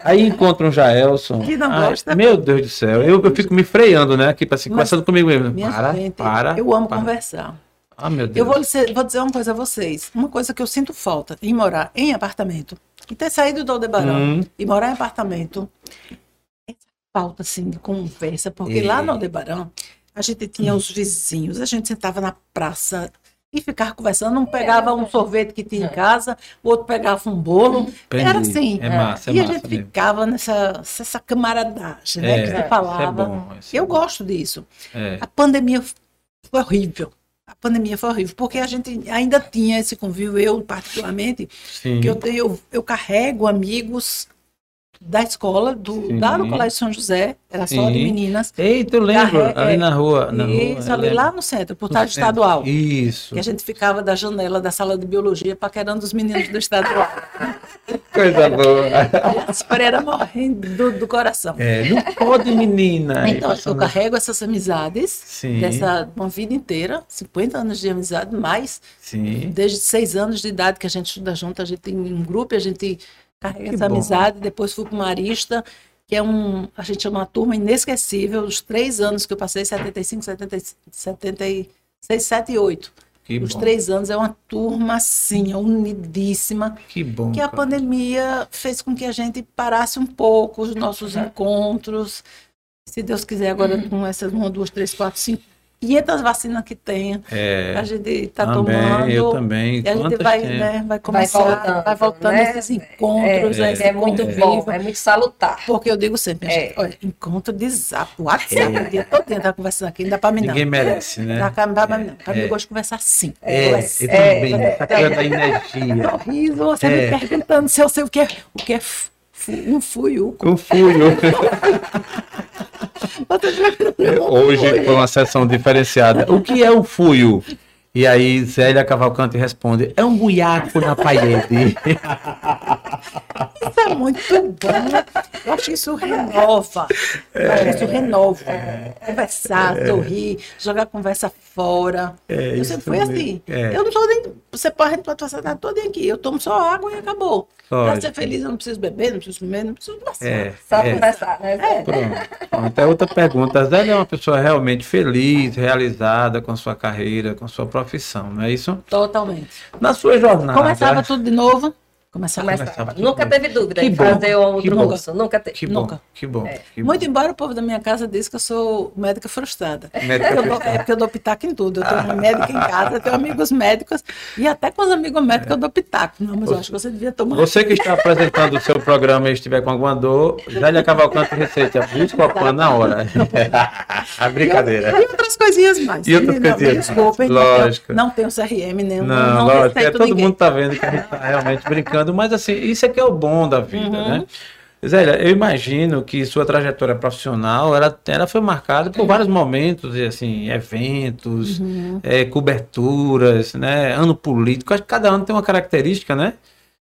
Aí encontra um Jaelson. Que não Ai, gosta. Meu Deus do céu. Eu, eu fico me freando, né? Aqui, assim, Mas, conversando comigo mesmo. Para, gente, para. eu amo para. conversar. Ah, meu Deus. Eu vou, dizer, vou dizer uma coisa a vocês. Uma coisa que eu sinto falta em morar em apartamento e ter saído do Aldebarão Hum. e morar em apartamento. Essa falta, assim, de conversa. Porque É. lá no Aldebarão, a gente tinha os vizinhos, a gente sentava na praça e ficava conversando. Um pegava um sorvete que tinha em casa, o outro pegava um bolo. Entendi. Era assim. É massa, é e a gente mesmo. ficava nessa, nessa camaradagem, né? É, que isso você é falava. bom, isso é eu bom. gosto disso. É. A pandemia foi horrível. A pandemia foi horrível, porque a gente ainda tinha esse convívio, eu particularmente, Sim. que eu, tenho, eu, eu carrego amigos da escola, do, Sim. lá no Colégio São José, era só de meninas. Eita, eu lembro, Carre- ali é, na rua. Na Isso, rua, ali lá no centro, por tarde centro. estadual. Isso. Que a gente ficava da janela da sala de biologia paquerando os meninos do estadual. Coisa boa. As freiras morrendo do, do coração. É, não pode, menina. Então, eu carrego essas amizades Sim. dessa uma vida inteira, 50 anos de amizade, mais Sim. desde seis anos de idade que a gente estuda junto, a gente tem um grupo, e a gente carrega Que essa bom. amizade. Depois fui para o Marista, que é um, a gente chama uma turma inesquecível, os três anos que eu passei, 75, 76, 76 78. Que Os bom. três anos é uma turma assim, unidíssima, Que bom. que a cara. pandemia fez com que a gente parasse um pouco os nossos encontros. Se Deus quiser, agora com essas uma, duas, três, quatro, cinco, 500 vacinas que tenha, É. a gente está tomando. eu também. E a gente vai, tem? né, vai começar, vai voltando, voltando, né? esses encontros, É, esse É muito convívio. bom, é muito salutar. Porque eu digo sempre, minha É. gente, olha, encontro de zap, WhatsApp, o dia todo dia tá conversando aqui, não dá pra mim não. Ninguém merece, né? Dá pra, dá pra mim não. Pra mim É. eu gosto de conversar assim. É, eu também. Essa coisa da energia. sorriso, você É. me perguntando se eu sei o que é, o que é um fuiu. Eu fui. eu- Hoje foi uma sessão diferenciada. O que é o fuio? E aí Zélia Cavalcante responde: é um buiaco na parede. Isso é muito bom. Eu acho que isso renova. Eu acho que isso renova. Conversar, sorrir, jogar a conversa fora. É, eu sempre fui mesmo. assim. É. Eu não sou nem. Você pode, passar toda aqui. Eu tomo só água e acabou. Lógico. ser feliz, eu não preciso beber, não preciso comer, não preciso passar. É, Só é. conversar, né, Zé? Pronto. Pronto. É outra pergunta. A Zélia é uma pessoa realmente feliz, realizada com sua carreira, com sua profissão, não é isso? Totalmente. Na sua jornada. Começava tudo de novo. Começava. Começava. Nunca bom. teve dúvida Que em bom, fazer outro que curso. Nunca teve. Que bom, Nunca. que bom. É. que Muito bom. embora o povo da minha casa diz que eu sou médica frustrada. Médica Eu dou- é porque eu dou pitaco em tudo. Eu tenho uma médica em casa, tenho amigos médicos e até com os amigos médicos eu dou pitaco. Não, mas eu acho que você devia tomar. Você que está apresentando o seu programa e estiver com alguma dor, Zélia Cavalcante Receita, busca o PAN na hora. A brincadeira. E outras coisinhas mais. E outras Não, coisinhas Desculpem, Lógico. Não tenho, não tenho CRM nenhum. Não, não lógico, é, todo ninguém. mundo tá vendo que a gente tá realmente brincando, mas assim, isso é que é o bom da vida, Uhum. né? Zélia, eu imagino que sua trajetória profissional, ela, ela foi marcada por vários momentos, e, assim, eventos, Uhum. é, coberturas, né? Ano político, acho que cada ano tem uma característica, né?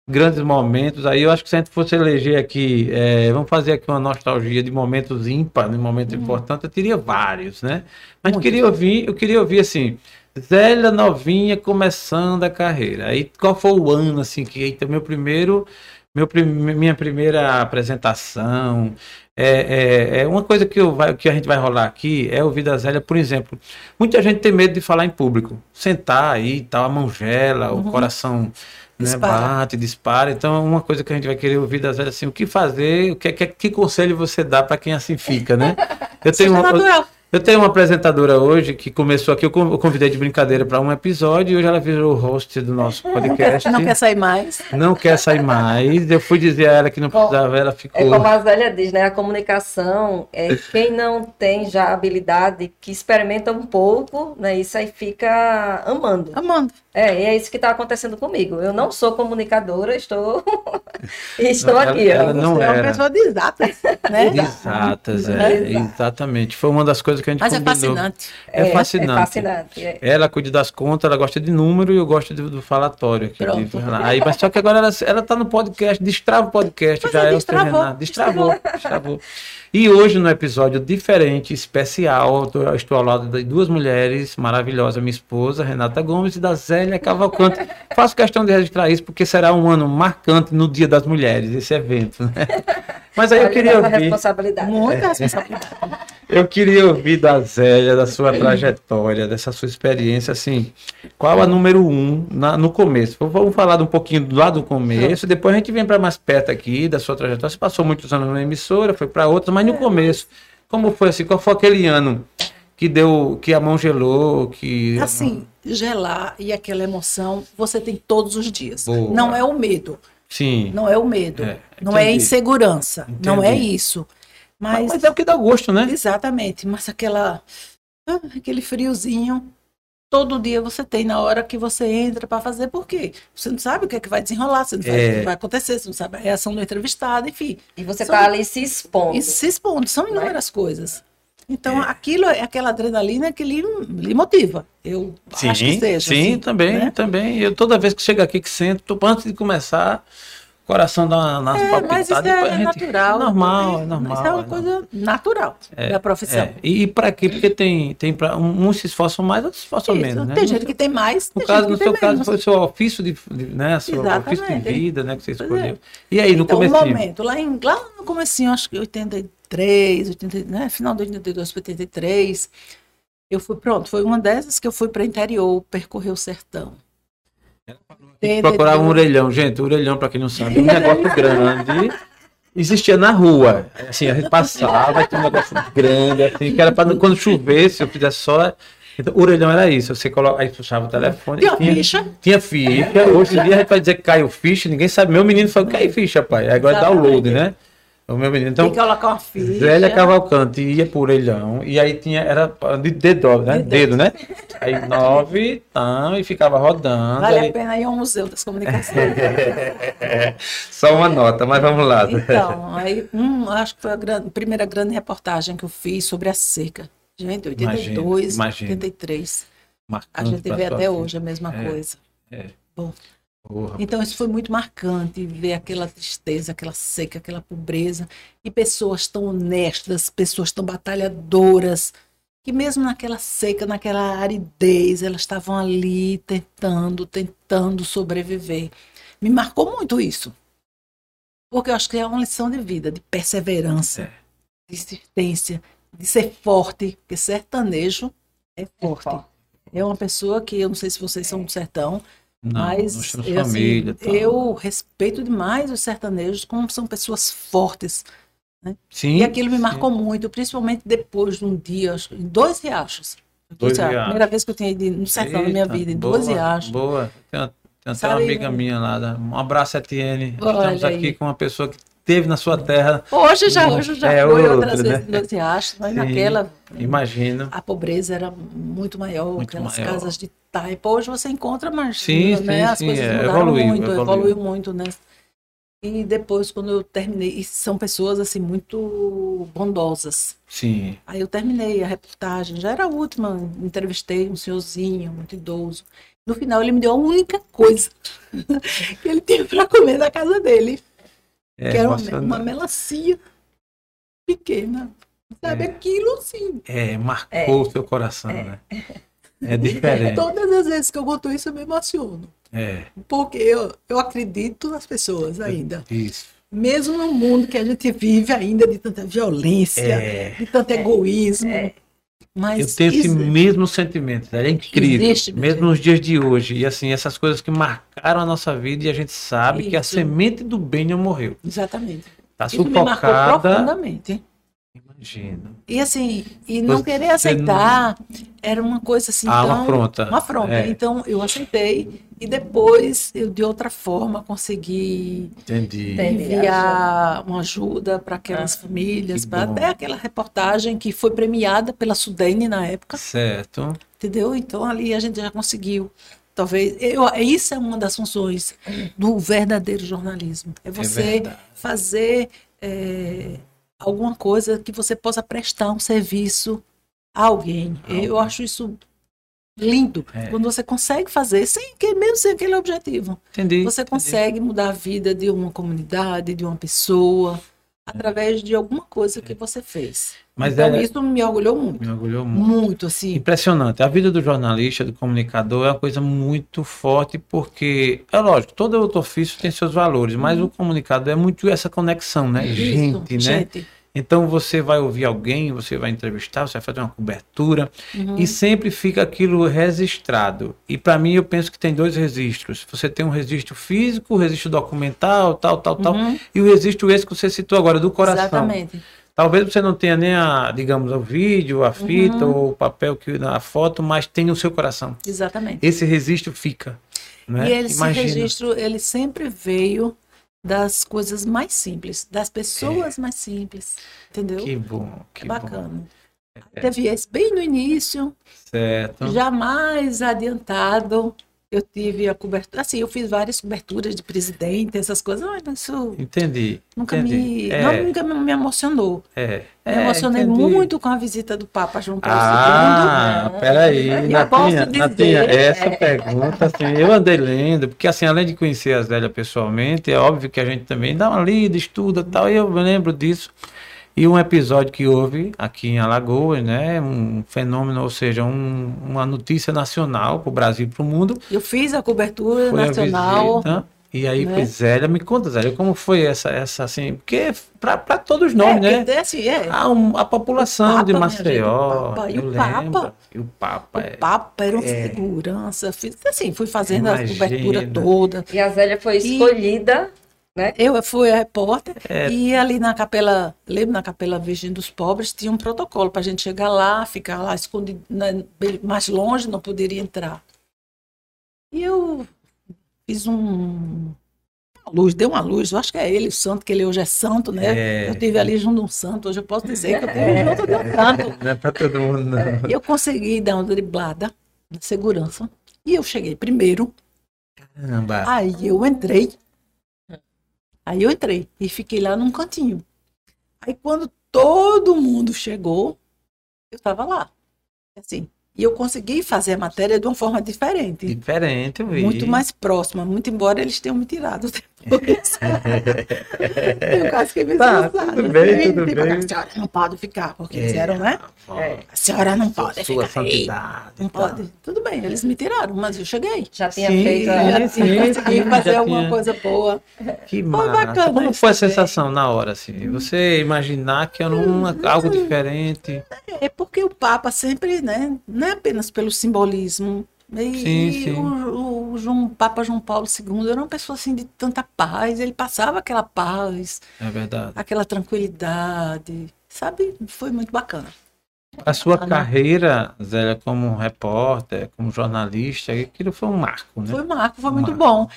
Grandes momentos, aí eu acho que se a gente fosse eleger aqui, é, vamos fazer aqui uma nostalgia de momentos ímpar, de momentos importantes, eu teria vários, né? Mas queria ouvir, eu queria ouvir assim, Zélia novinha começando a carreira. Aí qual foi o ano assim que eita, meu primeiro, meu minha primeira apresentação? É, é, é uma coisa que, eu vai, que a gente vai rolar aqui é ouvir da Zélia, por exemplo. Muita gente tem medo de falar em público, sentar aí, tal, a mão gela, o coração né, Dispara. bate, dispara. Então, uma coisa que a gente vai querer ouvir da Zélia assim, o que fazer, o que, que, que conselho você dá para quem assim fica, né? Eu Seja tenho uma, natural. Eu tenho uma apresentadora hoje que começou aqui, eu con- eu convidei de brincadeira para um episódio e hoje ela virou host do nosso podcast. Não quer sair mais. Não quer sair mais. Eu fui dizer a ela que não Bom, precisava, ela É ficou. como a Zélia diz, né? A comunicação é quem não tem já habilidade, que experimenta um pouco, né? Isso aí fica amando. Amando. É, e é isso que está acontecendo comigo. Eu não sou comunicadora, estou, estou Ela- aqui. ela ó. não é uma era. pessoa de exatas, né? Exatas, é, Exato. exatamente. Foi uma das coisas que a gente Mas é combinou. fascinante. É, fascinante. É fascinante. é. Ela cuida das contas, ela gosta de número e eu gosto do, do falatório. Aqui, Pronto. de- aí, mas só que agora ela, ela tá no podcast, destrava o podcast, Mas já é, é o destravou, Renato. Destravou, destravou. E hoje, no episódio diferente, especial, eu estou ao lado de duas mulheres maravilhosas, minha esposa, Renata Gomes, e da Zélia Cavalcante. Faço questão de registrar isso, porque será um ano marcante no Dia das Mulheres, esse evento. Né? Mas aí eu queria ouvir. responsabilidade. Muita responsabilidade. Eu queria ouvir da Zélia, da sua trajetória, dessa sua experiência, assim, qual a número um na- no começo? Vamos falar um pouquinho do lado do começo, depois a gente vem para mais perto aqui da sua trajetória. Você passou muitos anos na emissora, foi para outras, mas no começo, como foi assim? Qual foi aquele ano que deu, que a mão gelou, que Assim, gelar e aquela emoção, você tem todos os dias. Boa. Não é o medo. sim, Não é o medo. É, não é a entendi. insegurança. Não é isso. mas, Mas, é o que dá gosto, né? exatamente, mas aquela ah, aquele friozinho todo dia você tem na hora que você entra para fazer, por quê? Você não sabe o que é que vai desenrolar, você não sabe É. o que vai acontecer, você não sabe a reação do entrevistado, enfim. E você São- tá ali se expondo. E se expondo, são inúmeras coisas. Então, aquilo é aquela adrenalina que lhe, lhe motiva. Eu Sim, acho que seja. sim, assim, também, né? também. Eu toda vez que chego aqui que sento, antes de começar, coração dá uma, uma É, mas isso é gente- natural. É normal, é Isso normal. é uma é coisa natural da profissão. É, E, e para quê? Porque tem, tem pra, um- uns se esforçam mais, outros se esforçam Isso, menos, né? Tem gente que tem mais, No, tem caso, no seu tem caso, menos. foi o seu ofício de, né, seu ofício de vida, né, que você Pois escolheu. é. E aí, no então, um momento, lá, em, lá no comecinho, acho que 83, 80, né, final de 82 para 83, eu fui, pronto, foi uma dessas que eu fui para interior, percorrer o sertão. Procurava um orelhão, gente, orelhão, para quem não sabe, é um negócio grande. Existia na rua, assim, a gente passava, tinha um negócio grande, assim, que era para quando chovesse, eu fizesse só. Então, orelhão era isso, você coloca, aí puxava o telefone. Tinha tinha, ficha. Tinha ficha, hoje em dia a gente vai dizer que caiu ficha, ninguém sabe. Meu menino falou caiu ficha, pai. Agora é download, né? O meu menino. Então, tem que colocar uma ficha. Zélia Cavalcante ia por orelhão, e aí tinha, era de dedo, né? De Dedo, né? Aí nove, tão, e ficava rodando. Vale aí- a pena ir ao Museu das Comunicações. Só uma nota, mas vamos lá. Então, aí, hum, acho que foi a gran- primeira grande reportagem que eu fiz sobre a seca. Gente, 82, Imagino, imagino. 83. A Marcante gente pra vê até vida. hoje a mesma É. coisa. Então, isso foi muito marcante, ver aquela tristeza, aquela seca, aquela pobreza, e pessoas tão honestas, pessoas tão batalhadoras, que mesmo naquela seca, naquela aridez, elas estavam ali tentando, tentando sobreviver. Me marcou muito isso. Porque eu acho que é uma lição de vida, de perseverança, É. de insistência, de ser forte, porque sertanejo é forte. É uma pessoa que, eu não sei se vocês são do sertão, Não, mas nós eu, assim, família. tal. eu respeito demais os sertanejos como são pessoas fortes. Sim, E aquilo me sim. marcou muito, principalmente depois de um dia, em dois riachos. Dois Riachos. riachos. Primeira vez que eu tinha ido no sertão da minha Eita, vida, em boa, dois riachos. Boa. Tem, tem até uma amiga né? minha lá. da- Um abraço, Etienne. Olha Estamos aqui aí. com uma pessoa que teve na sua terra. Hoje já, hoje já É foi outro, outras né? vezes dois riachos, mas Sim. naquela Imagino. a pobreza era muito maior, Muito aquelas maior. casas de taipa. Hoje você encontra, mas Sim, né, sim, as sim, coisas é, mudaram evoluiu, muito, evoluiu. evoluiu muito, né? E depois, quando eu terminei, e são pessoas assim muito bondosas. Sim. Aí eu terminei a reportagem, já era a última, entrevistei um senhorzinho, muito idoso. No final, ele me deu a única coisa que ele tinha para comer na casa dele, É, que era uma, emocionante. uma melancia pequena. Sabe, É. aquilo assim. É, marcou o seu coração, né? É diferente. Todas as vezes que eu conto isso, eu me emociono. É, Porque eu, eu acredito nas pessoas ainda. isso. Mesmo no mundo que a gente vive ainda de tanta violência, É. de tanto egoísmo. Mas Eu tenho esse existe- mesmo sentimento, é incrível. Existe, mesmo nos dias de hoje. E assim, essas coisas que marcaram a nossa vida e a gente sabe que a Isso. semente do bem não morreu. Exatamente. Tá Isso me marcou sufocada. profundamente. Imagina. E assim, e não Você querer aceitar era uma coisa assim Ah, tão... uma afronta. Uma afronta. É. Então eu aceitei e depois eu de outra forma consegui Entendi. Enviar uma ajuda para aquelas famílias, que para até aquela reportagem que foi premiada pela Sudene na época, Certo. entendeu? Então ali a gente já conseguiu. Talvez eu, isso é uma das funções do verdadeiro jornalismo. É você verdade. fazer é, alguma coisa que você possa prestar um serviço a alguém. Eu acho isso lindo É. quando você consegue fazer sem que mesmo sem aquele objetivo. Entendi. Você entendi. consegue mudar a vida de uma comunidade, de uma pessoa, através de alguma coisa que você fez. Mas então, é- isso me orgulhou muito. Me orgulhou muito. Muito, assim. Impressionante. A vida do jornalista, do comunicador, é uma coisa muito forte, porque, é lógico, todo outro ofício tem seus valores, mas o comunicador é muito essa conexão, né? Isso, gente, né? gente. Então você vai ouvir alguém, você vai entrevistar, você vai fazer uma cobertura, Uhum. e sempre fica aquilo registrado. E para mim, eu penso que tem dois registros. Você tem um registro físico, o registro documental, tal, tal, tal, Uhum. e o registro esse que você citou agora, do coração. Exatamente. Talvez você não tenha nem a, digamos, o vídeo, a fita Uhum. ou o papel que a foto, mas tem no seu coração. Exatamente. Esse registro fica. Né? E esse Imagina. registro, ele sempre veio das coisas mais simples, das pessoas mais simples, entendeu? Que bom, que é bom. bacana. Teve esse bem no início, Certo. já mais adiantado. Eu tive a cobertura, assim, eu fiz várias coberturas de presidente, essas coisas, mas isso Entendi. nunca entendi. me, É, não, nunca me emocionou. é. Me É, emocionei entendi. muito com a visita do Papa João Paulo Ah, peraí, Eu posso Natinha, dizer- Natinha, essa pergunta, assim, eu andei lendo, porque assim, além de conhecer a Zélia pessoalmente, é óbvio que a gente também dá uma lida, estuda e tal, e eu me lembro disso. E um episódio que houve aqui em Alagoas, né, um fenômeno, ou seja, um- uma notícia nacional para o Brasil e para o mundo. Eu fiz a cobertura foi a nacional. visita, e aí né? Zélia, me conta, Zélia, como foi essa, essa assim, porque para todos nós, é, né, assim, é, a, um- a população Papa, de Maceió, o Papa. E o Papa? lembro, e o Papa, é. o Papa era uma é. segurança. Fiz, assim, fui fazendo a Imagina. cobertura toda. E a Zélia foi E- escolhida, Eu fui a repórter É. e ali na capela, lembro na capela Virgem dos Pobres, tinha um protocolo para a gente chegar lá, ficar lá escondido, né, mais longe, não poderia entrar. E eu fiz um uma luz, deu uma luz, eu acho que é ele, o santo, que ele hoje é santo, né? É. Eu tive ali junto um santo, hoje eu posso dizer que eu tive junto de um santo. Não é pra todo mundo, não. E eu consegui dar uma driblada de segurança. E eu cheguei primeiro, Caramba. Aí eu entrei. Aí eu entrei e fiquei lá num cantinho. Aí quando todo mundo chegou, eu estava lá. Assim. E eu consegui fazer a matéria de uma forma diferente. Diferente, eu vi. Muito mais próxima, muito embora eles tenham me tirado depois. eu quase fiquei meio Tá, tudo bem, tudo tipo, bem. A senhora não pode ficar, porque É, disseram, né? É. A senhora não pode Sua ficar santidade. Não tá. pode. Tudo bem, eles me tiraram, mas eu cheguei. já tinha Sim, feito. Já sim, tinha conseguido sim, fazer já alguma tinha. coisa boa. Que massa. bacana Como foi a sensação na hora, assim? Você imaginar que era um, algo diferente. É porque o Papa sempre, né, não é apenas pelo simbolismo. E, Sim, sim. O, o João, Papa João Paulo II era uma pessoa assim de tanta paz, ele passava aquela paz, É verdade. aquela tranquilidade, sabe? Foi muito bacana. A sua Bacana. carreira, Zélia, como repórter, como jornalista, aquilo foi um marco, né? Foi um marco, foi muito Marco. bom.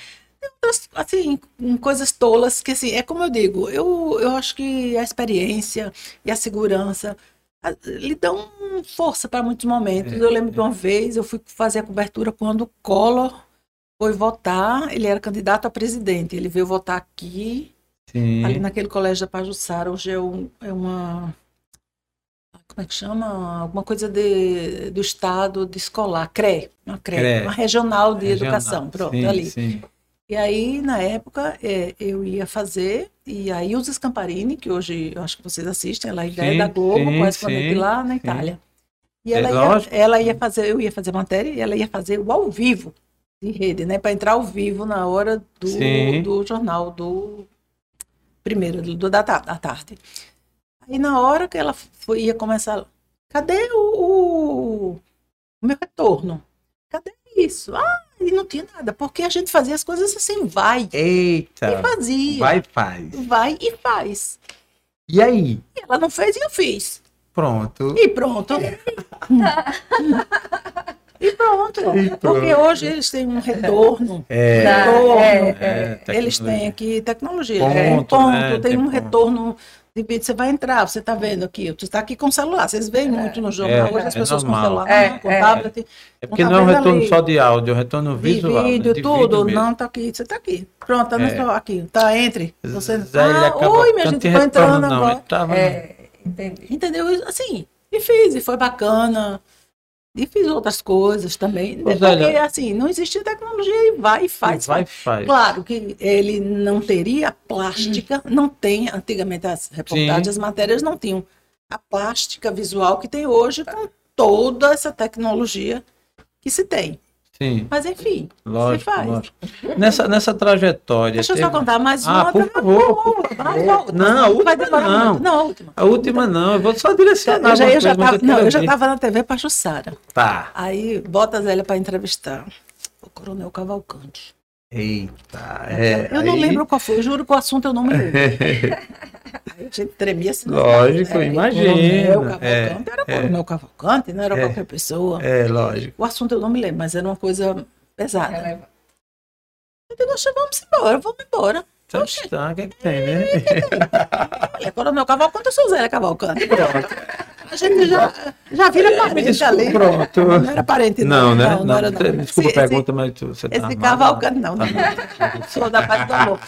Assim, com coisas tolas que, assim, é como eu digo, eu, eu acho que a experiência e a segurança lhe dão força para muitos momentos. É, eu lembro de uma vez, eu fui fazer a cobertura quando o Collor foi votar, ele era candidato a presidente, ele veio votar aqui, Sim. ali naquele colégio da Pajussara, hoje é, um- é uma... Como é que chama? Alguma coisa de, do estado de escolar, CRE, uma CRE, CRE. uma regional de Regional. educação, pronto, sim, ali. Sim. E aí, na época, é, eu ia fazer, e a Ilza Scamparini, que hoje eu acho que vocês assistem, ela é Sim, da Globo, sim, correspondente sim, lá na Itália. E É ela, lógico. ia, ela ia fazer, eu ia fazer matéria, e ela ia fazer o ao vivo de rede, né? Para entrar ao vivo na hora do, do jornal, do primeiro, do, da, da tarde. Aí na hora que ela foi, ia começar, cadê o, o, o meu retorno? Cadê isso? Ah, e não tinha nada, porque a gente fazia as coisas assim, vai. E Eita. fazia. Vai e faz. Vai e faz. E aí? E ela não fez e eu fiz. Pronto. E pronto. e pronto. E Porque pronto. hoje eles têm um retorno. É. Tá, retorno. é, é, Eles têm aqui tecnologia. Ponto, tem um ponto, né? tem Tem um ponto. retorno de vídeo. Você vai entrar, você está vendo aqui, você está aqui com o celular. Vocês veem muito no jornal. É, hoje as é pessoas com normal. celular, É, não, com é. tablet, É porque Não não é tá um retorno ali? só de áudio, é um retorno de visual. né? vídeo, De tudo. mesmo. não, tá aqui, você está aqui. Pronto, tá no É. aqui. Tá, entre. Você... Zé, Ah, oi, minha gente, de tô retorno, entrando não. agora. Tava- É, entendi. Entendeu? Assim, e fiz, e foi bacana. E fiz outras coisas também. Ô, Porque, Zélia. assim, não existe tecnologia e vai e faz. Vai e faz. faz. Claro que ele não teria plástica, não tem, antigamente as reportagens, Sim. as matérias não tinham a plástica visual que tem hoje com toda essa tecnologia que se tem. Sim, Mas enfim, lógico, faz. lógico. Nessa, nessa trajetória. deixa eu só teve- contar mais Ah, uma. por favor, por favor. outra. Não, a última não. muito. Não, a última. A última não, eu vou só direcionar. Eu já, eu já tava, não, eu já estava na TV Pajussara. Tá. Aí bota a Zélia para entrevistar o Coronel Cavalcante. Eita, é. eu não aí- lembro qual foi, eu juro que o assunto eu não me lembro. Aí a gente tremia assim. Lógico, né? imagina. É, Cavalcante era é. Coronel Cavalcante, não era É. qualquer pessoa. É, lógico. O assunto eu não me lembro, mas era uma coisa pesada. Ela- Eu digo, "Oxe, vamos embora, vamos embora. Então, Oxe. tá, o que, é que tem, né? Olha, Coronel Cavalcante, eu sou Zélia Cavalcante. A gente já, já vira parente Desculpa, ali. pronto. Não era parente, Não, não. né? Não, não era, não. Desculpa Esse- a pergunta, mas tu, você tá Esse armado. cavalcante, não, não. Sou da parte do amor.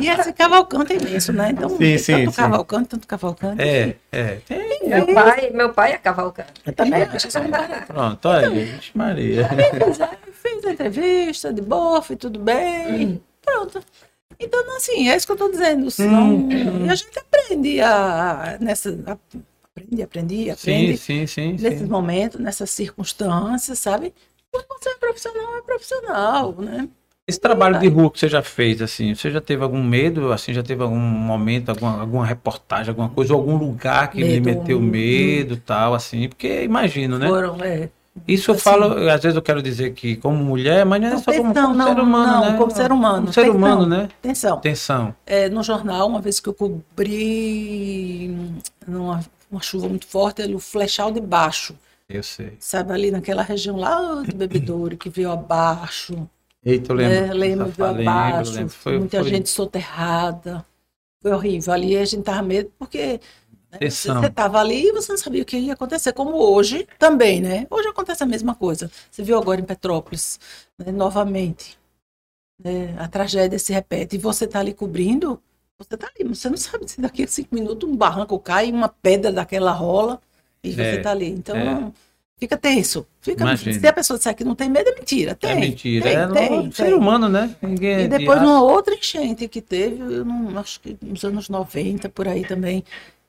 E esse cavalcante é imenso, né? Então, Sim, sim, tanto sim. cavalcante, tanto cavalcante. É, é. Tem- Meu pai, meu pai é cavalcante. Eu também acho que sou um parente. Pronto, olha aí, Vixe Maria. Fiz, a- fiz a entrevista de boa, foi tudo bem. Pronto. Então, assim, é isso que eu estou dizendo. Senão, E a gente aprende a, nessa. a- aprende, aprendi, Sim, aprende sim, sim. nesses sim. momentos, nessas circunstâncias, sabe? Quando você é profissional, é profissional, né? Esse trabalho de rua que você já fez, assim, você já teve algum medo, assim, já teve algum momento, alguma, alguma reportagem, alguma coisa, algum lugar que lhe Medo, meteu hum. medo, tal, assim, porque imagino, né? Foram, é. Isso eu assim. falo, às vezes eu quero dizer que como mulher, mas não é Não, só como, como não, ser humano, não, né? como ser humano. Como ser humano, né? Atenção. Atenção. É, no jornal, uma vez que eu cobri uma chuva muito forte, o flechal de baixo, Eu sei. sabe, ali naquela região lá do bebedouro, que veio abaixo, Eita, eu lembro. lembro, Essa veio lembro, abaixo, lembro. Foi, muita foi gente soterrada, foi horrível. Ali a gente tava medo porque né, você estava ali e você não sabia o que ia acontecer, como hoje também, né? Hoje acontece a mesma coisa. Você viu agora em Petrópolis, né, novamente, né, a tragédia se repete e você está ali cobrindo, você está ali, mas você não sabe se daqui a cinco minutos um barranco cai, uma pedra daquela rola e você É, está ali. Então, é. fica tenso. Fica, Imagina. se a pessoa disser que não tem medo, é mentira. Tem. é mentira. tem, é tem, ser tem. humano, né? Ninguém é E de depois, aço. numa outra enchente que teve, eu não, acho que nos anos 90, por aí também,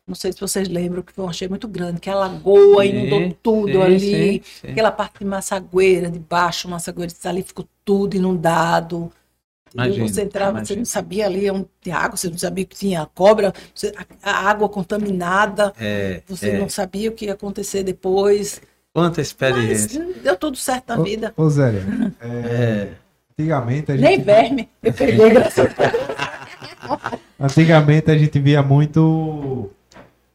não sei se vocês lembram, que foi uma muito grande, que a lagoa Sim, inundou tudo sim, ali, sim. aquela parte de Massagueira, de baixo, Massagueira, ali ficou tudo inundado. E Imagino, você entrava, você imagino. não sabia ali onde tinha água, você não sabia que tinha cobra, você- a, a água contaminada, É, você é. não sabia o que ia acontecer depois. Quanta Mas experiência. deu tudo certo na vida. Ô, Zélia, é, É. antigamente a gente... Nem verme, eu peguei, graças a Deus. Antigamente a gente via muito.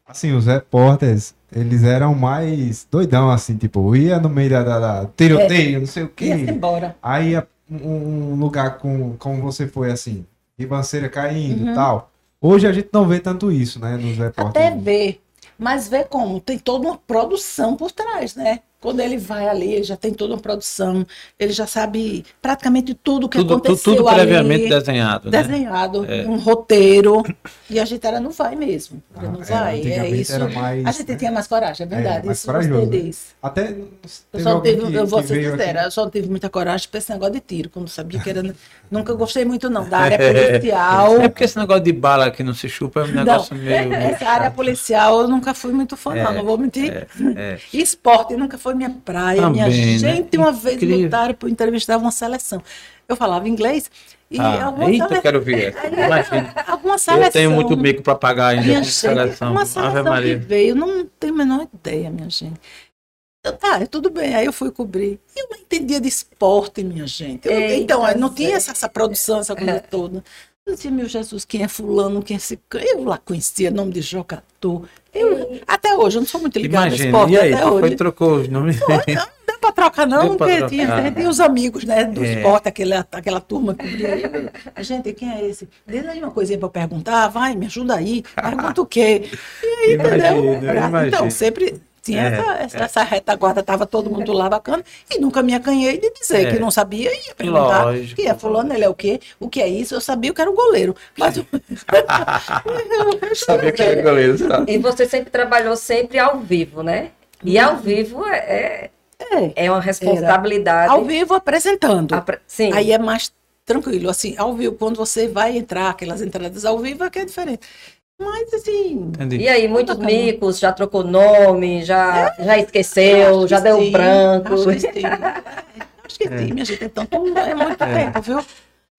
Assim, os repórteres, eles eram mais doidão, assim, tipo, ia no meio da, da- da tiroteio, não sei o quê. embora. Aí ia um, lugar com, como você foi, assim, ribanceira caindo e Uhum. tal. Hoje a gente não vê tanto isso, né, nos Até repórteres. ver. Mas vê como? Tem toda uma produção por trás, né? Quando ele vai ali, ele já tem toda uma produção, ele já sabe praticamente tudo que Tudo, tu- aconteceu tudo ali. previamente desenhado, né? desenhado, É. um roteiro. E a gente era não vai mesmo. Era não Ah, é, vai. É, isso. era mais, a gente né? tinha mais coragem, é verdade. mais isso corajoso, você né? diz. Até Eu teve só tive, que, eu vou ser sincera, aqui. eu só não tive muita coragem para esse negócio de tiro, quando sabia que era. Nunca gostei muito, não, da área policial. É porque esse negócio de bala que não se chupa é um negócio Não, meio. essa área policial eu nunca fui muito fã, não, É, não vou mentir. É. E esporte nunca foi minha praia. minha Também, né? gente, uma vez Incrível. lutaram para entrevistar uma seleção. Eu falava inglês e Ah, alguma, eita, eu sele... quero ver. Imagina. alguma seleção. Eu tenho muito bico para pagar ainda Minha gente, seleção. uma Ave seleção que Maria. veio, não tenho a menor ideia, minha gente. Eu, tá, tudo bem. Aí eu fui cobrir. E eu não entendia de esporte, minha gente. Eu- então, não tinha essa, essa produção, essa coisa toda. Eu dizia, meu Jesus, quem é fulano, quem é esse... Eu lá conhecia nome de jogador. Eu, até hoje, eu não sou muito ligada Imagina. esporte, E aí, até hoje. foi trocou os nomes? Não deu pra trocar, não, Deu porque trocar. tinha, tinha os amigos, né, do É. esporte, aquela, aquela turma que cobria aí. Gente, quem é esse? Diz aí uma coisinha pra eu perguntar, vai, me ajuda aí, pergunta o quê? E aí, entendeu? Imagina. Então, sempre tinha É, essa, essa, essa retaguarda, tava todo mundo lá bacana, e nunca me acanhei de dizer É. que não sabia, ia perguntar Lógico. quem é fulano, ele é o quê? O que é isso? Eu sabia que era o goleiro, mas... eu- Sabia que era goleiro, sabe? E você sempre trabalhou sempre ao vivo, né? E ao vivo é, É, é uma responsabilidade. ao vivo apresentando. Apre- Sim. Aí é mais tranquilo, assim, ao vivo, quando você vai entrar, aquelas entradas ao vivo é que é diferente. Mas, assim, Entendi. E aí, muitos micos, já trocou nome, já, já esqueceu, já deu sim, branco. Acho que sim. Acho que sim, minha gente, é tanto, é muito tempo, viu?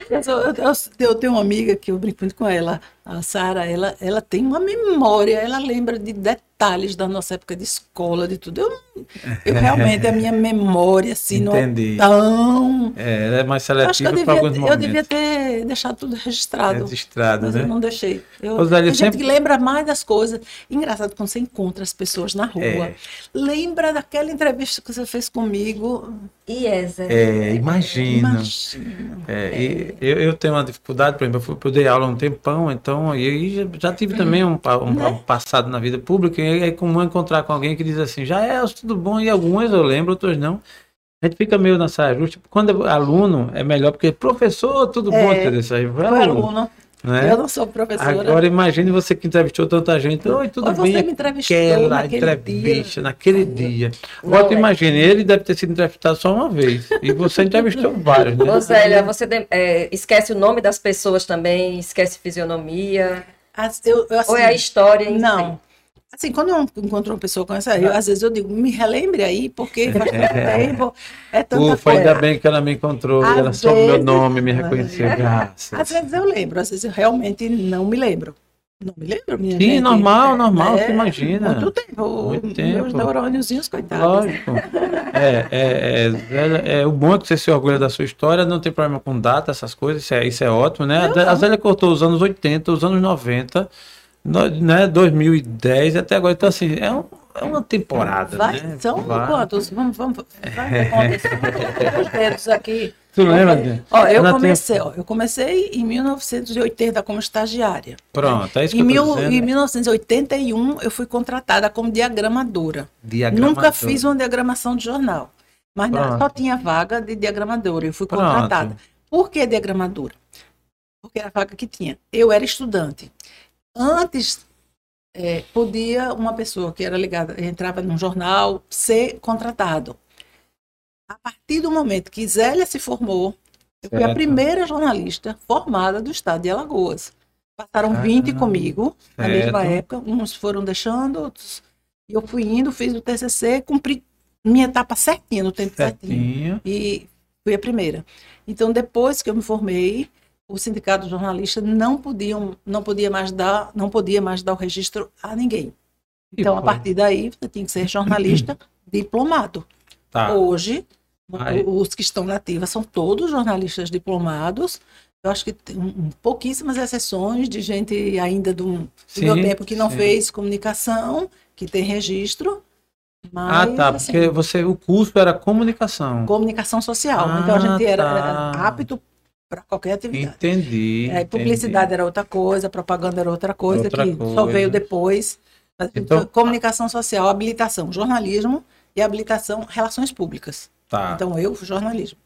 Eu- eu- eu tenho uma amiga que eu brinco muito com ela, a Sara, ela, ela tem uma memória, ela lembra de detalhes da nossa época de escola, de tudo. Eu, eu realmente, a minha memória, assim, Entendi. não é tão... É, ela é mais Eu acho que eu seletiva para devia, alguns eu momentos. devia ter deixado tudo registrado. Registrado, Mas né? eu não deixei. Eu, Zélia, tem gente sempre- que lembra mais das coisas. Engraçado quando você encontra as pessoas na rua. É. Lembra daquela entrevista que você fez comigo? E é? É, imagina. Imagina. É, eu, eu tenho uma dificuldade, por exemplo, eu, fui, eu dei aula um tempão, então, e aí já, tive também um, um, Né? um passado na vida pública, e alguém, é comum encontrar com alguém que diz assim, já é, tudo bom, e algumas eu lembro, outras não. A gente fica meio na saia justa. Quando é aluno, é melhor, porque professor, tudo bom, É, entendeu? Isso aí Foi aluno, aluno. né? Eu não sou professora. Agora imagine você que entrevistou tanta gente. Oi, tudo Ou bem? você me entrevistou Aquela naquele entrevista, naquele dia. Não Agora tu é. imagine, ele deve ter sido entrevistado só uma vez. E você entrevistou vários, né? Ô, Zélia, você de- é, esquece o nome das pessoas também, esquece fisionomia, As- eu- eu, assim, ou é a história em si? Não. Assim, quando eu encontro uma pessoa com essa, eu, às vezes eu digo, me relembre aí, porque faz tanto tempo, é tanta Ufa, ainda coisa. bem que ela me encontrou, Às ela soube meu nome, me reconheceu. Graças. Às vezes eu lembro, às vezes eu realmente não me lembro. Não me lembro, minha Sim, gente. normal, normal, É, você imagina. Muito tempo. Muito Meus tempo. neurôniozinhos, coitados. Lógico. É, é, é, é, o bom é que você se orgulha da sua história, não tem problema com data, essas coisas, isso é, isso é ótimo, né? A, a Zélia cortou os anos 80, os anos 90, no- né? 2010 até agora. Então, assim, é, um- é uma temporada, Vai, né? são Vai. quantos? Vamos, vamos, vai ver quantos. Tem os dedos aqui. Tu lembra? Ó, eu tem- comecei, ó, eu comecei em 1980 como estagiária. Pronto, é isso que Em, eu mil, tô dizendo. em 1981 eu fui contratada como diagramadora. Diagramador. Nunca fiz uma diagramação de jornal, mas Pronto. só tinha vaga de diagramadora. Eu fui Pronto. contratada. Por que diagramadora? Porque era a vaga que tinha. Eu era estudante. Antes é, podia uma pessoa que era ligada, entrava num jornal, ser contratado. A partir do momento que Zélia se formou, eu fui a Certo. primeira jornalista formada do estado de Alagoas. Passaram 20 Ah, comigo na mesma certo. época, uns foram deixando, outros. E eu fui indo, fiz o TCC, cumpri minha etapa certinha, no tempo certinho. Certinho. E fui a primeira. Então, depois que eu me formei, o sindicato de jornalistas não podiam, não podia mais dar, não podia mais dar o registro a ninguém. Então, a partir daí, você tinha que ser jornalista diplomado. Tá. Hoje, Aí. os que estão na ativa são todos jornalistas diplomados. Eu acho que tem pouquíssimas exceções de gente ainda do, do meu tempo que não sim. fez comunicação, que tem registro. Ah, Mas, tá, assim, porque você, o curso era comunicação. comunicação social. Ah, então a gente era, tá. era apto para qualquer atividade. Entendi. É, publicidade era outra coisa, propaganda era outra coisa, Outra que só coisa. veio depois. Mas, Então- comunicação social, habilitação, jornalismo e habilitação, relações públicas. Tá. Então, eu, jornalismo.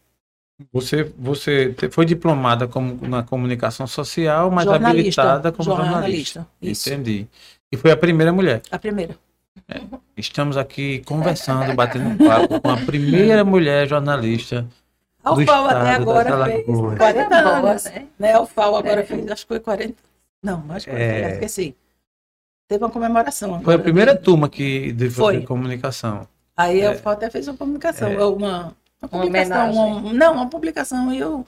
Você, você foi diplomada como, na comunicação social, mas Jornalista, habilitada como jornalista. jornalista. Entendi. E foi a primeira mulher. A primeira. Estamos aqui conversando, batendo um papo com a primeira mulher jornalista. A Do UFAO até agora fez Alagoas. 40 Boa, anos. né? Né? A UFAO agora fez, acho que foi 40. Não, acho que foi, É. esqueci. Teve uma comemoração. Foi a agora. primeira turma que de, Foi. de comunicação. Aí É. a UFAO até fez uma comunicação, É. uma, uma publicação. homenagem. uma- não, uma publicação. E eu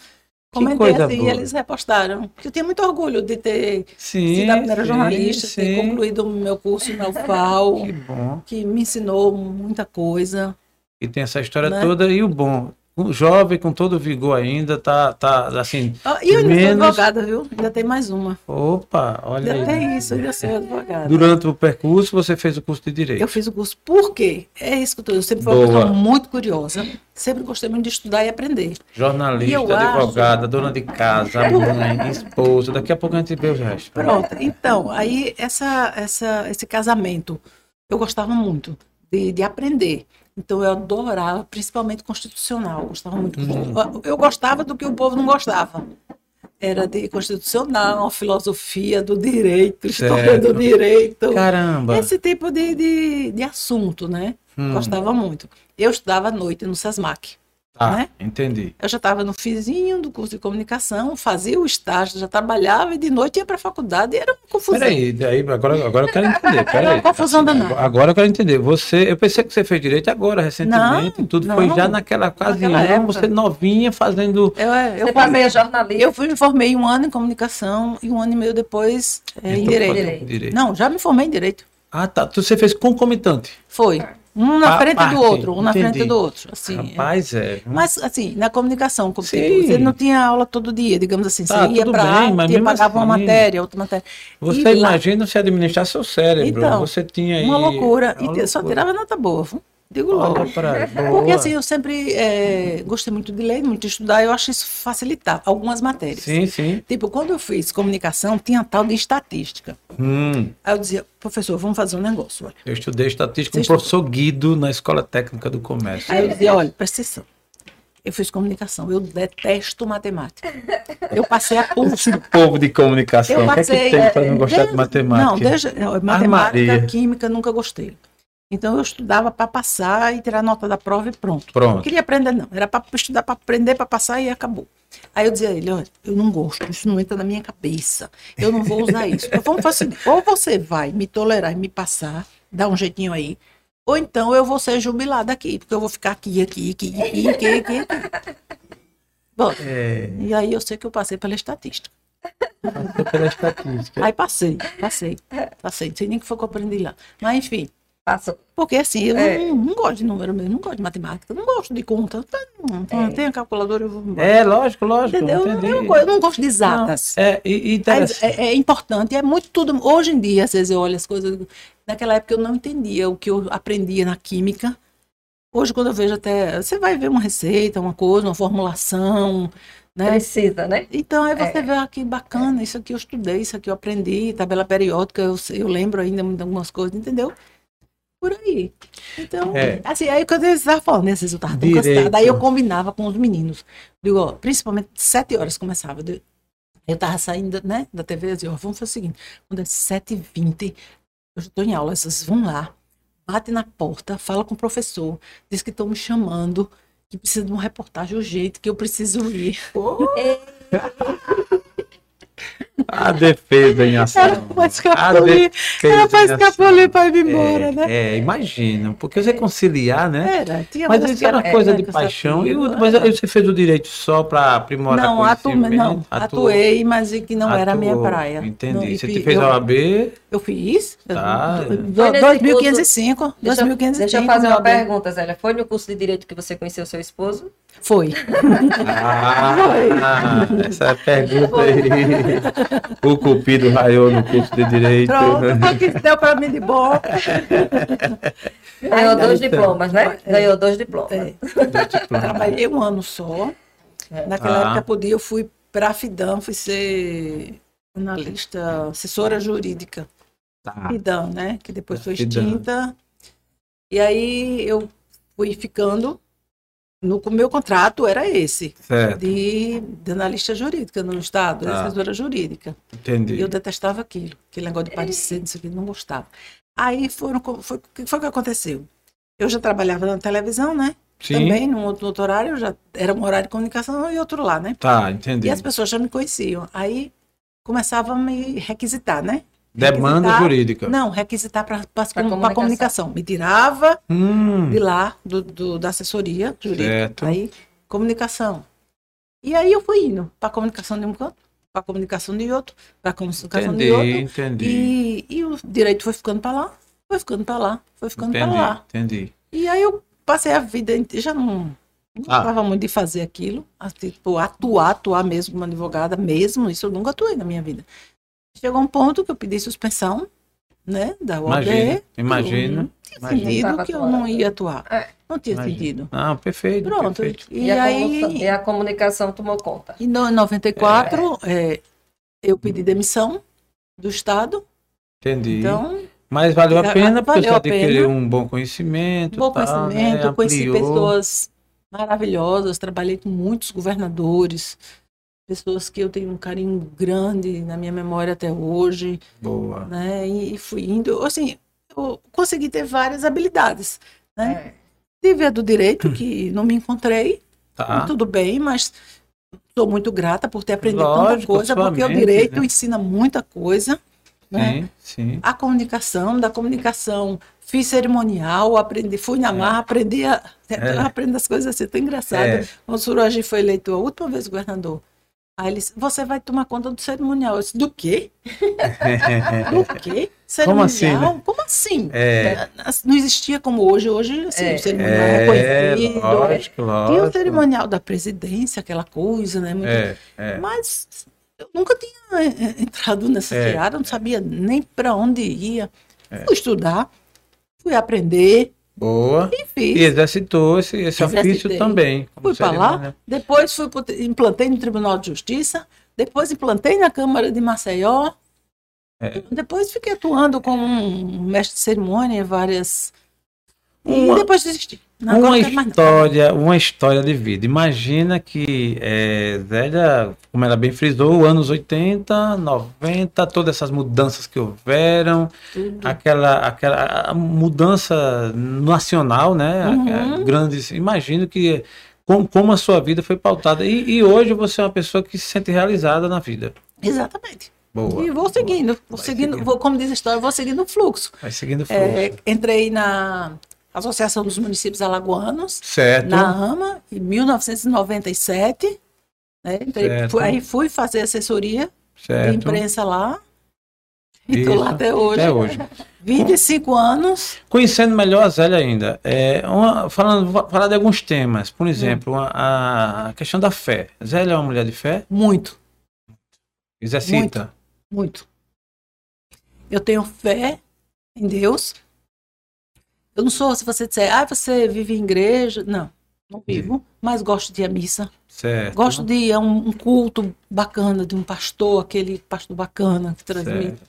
comentei assim, boa. e eles repostaram. Porque eu tinha muito orgulho de ter Sim. sido a primeira sim, jornalista, ter sim. concluído o meu curso na UFAO, Que bom. que me ensinou muita coisa. E tem essa história Né? toda. E o bom, jovem com todo vigor ainda, tá, tá assim. E eu ainda Menos- sou advogada, viu? Ainda tem mais uma. Opa, olha Ainda aí. tem isso, ainda sou advogada. Durante o percurso, você fez o curso de Direito. Eu fiz o curso. Por quê? É isso que eu tô. Eu sempre fui uma pessoa muito curiosa. Sempre gostei muito de estudar e aprender. E Jornalista, acho- advogada, dona de casa, mãe, esposa. Daqui a pouco a gente vê o resto. Pronto. Então, aí essa, essa, esse casamento, eu gostava muito de, de aprender. Então, eu adorava, principalmente constitucional. Eu gostava muito. Hum. Eu, eu gostava do que o povo não gostava. Era de constitucional, filosofia do direito, história Certo. do direito. Caramba. Esse tipo de, de, de assunto, né? Hum, Gostava muito. Eu estudava à noite no SESMAC. Tá, né? entendi. Eu já estava no fizinho do curso de comunicação, fazia o estágio, já trabalhava e de noite ia para a faculdade e era uma confusão. Peraí, daí, agora, agora eu quero entender. Peraí. uma confusão danada. Agora eu quero entender. Você, eu pensei que você fez direito agora, recentemente. Não, tudo não. foi já naquela ocasião. Você novinha fazendo. Eu, é, eu, Você formei, jornalista. eu fui me formei um ano em comunicação e um ano e meio depois é, em Entrou pra direito. direito. Não, já me formei em direito. Ah, tá. Você fez concomitante. Foi. Um na frente parte, do outro, um na entendi. frente do outro. Assim, é. Rapaz, é. Mas, assim, na comunicação, como tipo, você não tinha aula todo dia, digamos assim. Tá, você ia para aula, ia pagava uma assim- matéria, outra matéria. Você E lá- imagina se administrar seu cérebro. Então, você tinha aí. Uma loucura. uma e só loucura. tirava nota boa. viu? Digo logo. Porque assim, eu sempre é, gostei muito de ler, muito de estudar, eu acho isso facilitar algumas matérias. Sim, sim. Tipo, quando eu fiz comunicação, tinha tal de estatística. Hum, Aí eu dizia, professor, vamos fazer um negócio. Olha. eu estudei estatística com o Você professor Guido na Escola Técnica do Comércio. Aí eu dizia, olha, presta atenção. Eu fiz comunicação, eu detesto matemática. Eu passei a Esse povo de comunicação, Eu o que é passei. que tem para não é, gostar de matemática? Não, desde, não, matemática, Armaria. química, nunca gostei. Então eu estudava para passar e tirar nota da prova e pronto. Não Pronto. queria aprender, não. Era para estudar para aprender, para passar e acabou. Aí eu dizia a ele, olha, eu não gosto, isso não entra na minha cabeça. Eu não vou usar isso. Então, vamos fazer seguinte, ou você vai me tolerar e me passar, dar um jeitinho aí, ou então eu vou ser jubilada aqui, porque eu vou ficar aqui, aqui, aqui, aqui, aqui, aqui. aqui. Bom, É, e aí eu sei que eu passei pela estatística. passou pela estatística. Aí passei, passei, passei. Não sei nem o que foi que eu aprendi lá. Mas enfim, Passou. porque assim, eu É. não, não gosto de número mesmo, não gosto de matemática, não gosto de conta. Não, não tenho a calculadora, eu vou embora. É, lógico, lógico. Entendeu? entendi. Eu, não- eu não gosto de exatas. É, e, é, é importante, é muito tudo. Hoje em dia, às vezes eu olho as coisas. Naquela época eu não entendia o que eu aprendia na química. Hoje, quando eu vejo até. Você vai ver uma receita, uma coisa, uma formulação, né? Precisa, né? Então, aí você É. vê, ah, que bacana, isso aqui eu estudei, isso aqui eu aprendi, tabela periódica, eu, eu lembro ainda de algumas coisas, entendeu? Por aí. Então, É. assim, aí quando eu estava falando, né, às vezes eu estava tão Direito. cansada, aí eu combinava com os meninos. Digo, ó, principalmente sete horas começava. Eu eu estava saindo, né, da TV, eu dizia, ó, vamos fazer o seguinte, quando é sete e vinte, eu estou em aula, vocês vão lá, bate na porta, fala com o professor, diz que estão me chamando, que precisa de uma reportagem urgente, que eu preciso ir. A defesa em ação. Era pra escapulir, defesa era pra escapulir para ir embora, é, né? É, imagina, porque você conciliar, né? Era, tinha Mas isso era uma é, coisa né, de paixão. E, mas aí você fez o direito só para aprimorar Não, atu, conhecimento? não, Atuou. atuei, mas e que não era a minha Atuou, praia. Entendi. Não, e você fi- fez eu, a OAB? eu fiz. Tá. do- Foi do- nesse 2505. Deixa, eu- 2505. deixa eu fazer uma pergunta, Zélia. Foi no curso de Direito que você conheceu seu esposo? Foi. Ah, essa é a pergunta aí. O cupido raiou no curso de direito. Pronto, foi o que deu para mim de bom. Ganhou dois então. diplomas, né? Ganhou dois diplomas. É, trabalhei um ano só. Naquela Ah. época podia, eu fui para a FIDAM, fui ser analista, assessora jurídica. Tá. Fidam, né? Que depois Da foi extinta. E aí eu fui ficando. No meu contrato era esse, Certo, de, de analista jurídica no Estado, Tá. assessora jurídica. entendi. E eu detestava aquilo, aquele negócio de parecer, não sei o que, não gostava. Aí foram, foi, o que foi que aconteceu? Eu já trabalhava na televisão, né? Sim, Também, num outro, outro horário, já era um horário de comunicação e outro lá, né? tá, entendi. E as pessoas já me conheciam. Aí começavam a me requisitar, né? Demanda jurídica. Não, requisitar para comunicação. comunicação. Me tirava Hum, de lá, do, do- da assessoria jurídica. certo. Aí, comunicação. E aí eu fui indo para comunicação de um canto, para comunicação de outro, para comunicação Entendi, de outro. entendi. E, e o direito foi ficando para lá, foi ficando para lá, foi ficando para Entendi, lá. entendi. E aí eu passei a vida inteira, já não, não Ah. gostava muito de fazer aquilo, tipo, atuar, atuar mesmo como advogada, mesmo, isso eu nunca atuei na minha vida. Chegou um ponto que eu pedi suspensão, né, da OAB. Imagina, imagina. Não tinha sentido que eu não ia atuar. É. Não tinha Imagina. sentido. Não, perfeito, Pronto. perfeito. E, E, a aí, comunicação, e a comunicação tomou conta. em no- 94, é, eu pedi demissão do Estado. Entendi. Então, Mas valeu a Já- pena porque valeu você adquiriu um bom conhecimento. bom tal, conhecimento, né? conheci pessoas maravilhosas, trabalhei com muitos governadores, pessoas que eu tenho um carinho grande na minha memória até hoje, Boa. né? E, e fui indo, assim, eu consegui ter várias habilidades, né? É. Tive a do direito, que não me encontrei, Tá. tudo bem, mas sou muito grata por ter aprendido tanta Lógico, coisa, sua porque o direito né? ensina muita coisa, né? Sim, sim. A comunicação, da comunicação, fiz cerimonial, aprendi, fui na marra, aprendi a, É. aprendo as coisas assim, tão engraçado. É. O Suragi foi eleito a última vez governador. Aí ele disse, você vai tomar conta do cerimonial. Eu disse, do quê? Do quê? Como assim, Cerimonial? né? Como assim? É, Não existia como hoje. Hoje, assim, É. o cerimonial é é, reconhecido. lógico, Tinha o lógico. cerimonial da presidência, aquela coisa, né? Muito É, é. mas eu nunca tinha eh, entrado nessa É, não sabia nem para onde ia. Fui estudar, fui aprender, Boa. E E fiz. exercitou esse, Exercitei. ofício também. Fui para lá, cerimônia. depois fui pro- implantei no Tribunal de Justiça, depois implantei na Câmara de Maceió, É. depois fiquei atuando como um mestre de cerimônia em várias. Uma- E depois desisti. Não, Uma história, uma história de vida. Imagina que é, Zélia, como ela bem frisou, anos 80, 90, todas essas mudanças que houveram, Tudo. aquela, aquela mudança nacional, né? Uhum. Grandes. Imagino que como, como a sua vida foi pautada. E, e hoje você é uma pessoa que se sente realizada na vida. Exatamente. Boa. E vou seguindo, vou Vai seguindo, seguindo. vou, como diz a história, vou seguindo o fluxo. Vai seguindo o fluxo. É, entrei na Associação dos Municípios Alagoanos, certo. na AMA, em 1997. Né? Fui- aí fui fazer assessoria de certo. imprensa lá. E estou lá até hoje. Até hoje. 25 anos. Conhecendo melhor a Zélia ainda, é, uma- falando, vou falar de alguns temas. Por exemplo, a, a questão da fé. Zélia é uma mulher de fé? Muito, Exercita. muito. Eu tenho fé em Deus. Eu não sou, se você disser, ah, você vive em igreja. Não, não vivo, mas gosto de ir à missa. Certo. Gosto de ir a um, um culto bacana de um pastor, aquele pastor bacana que transmite.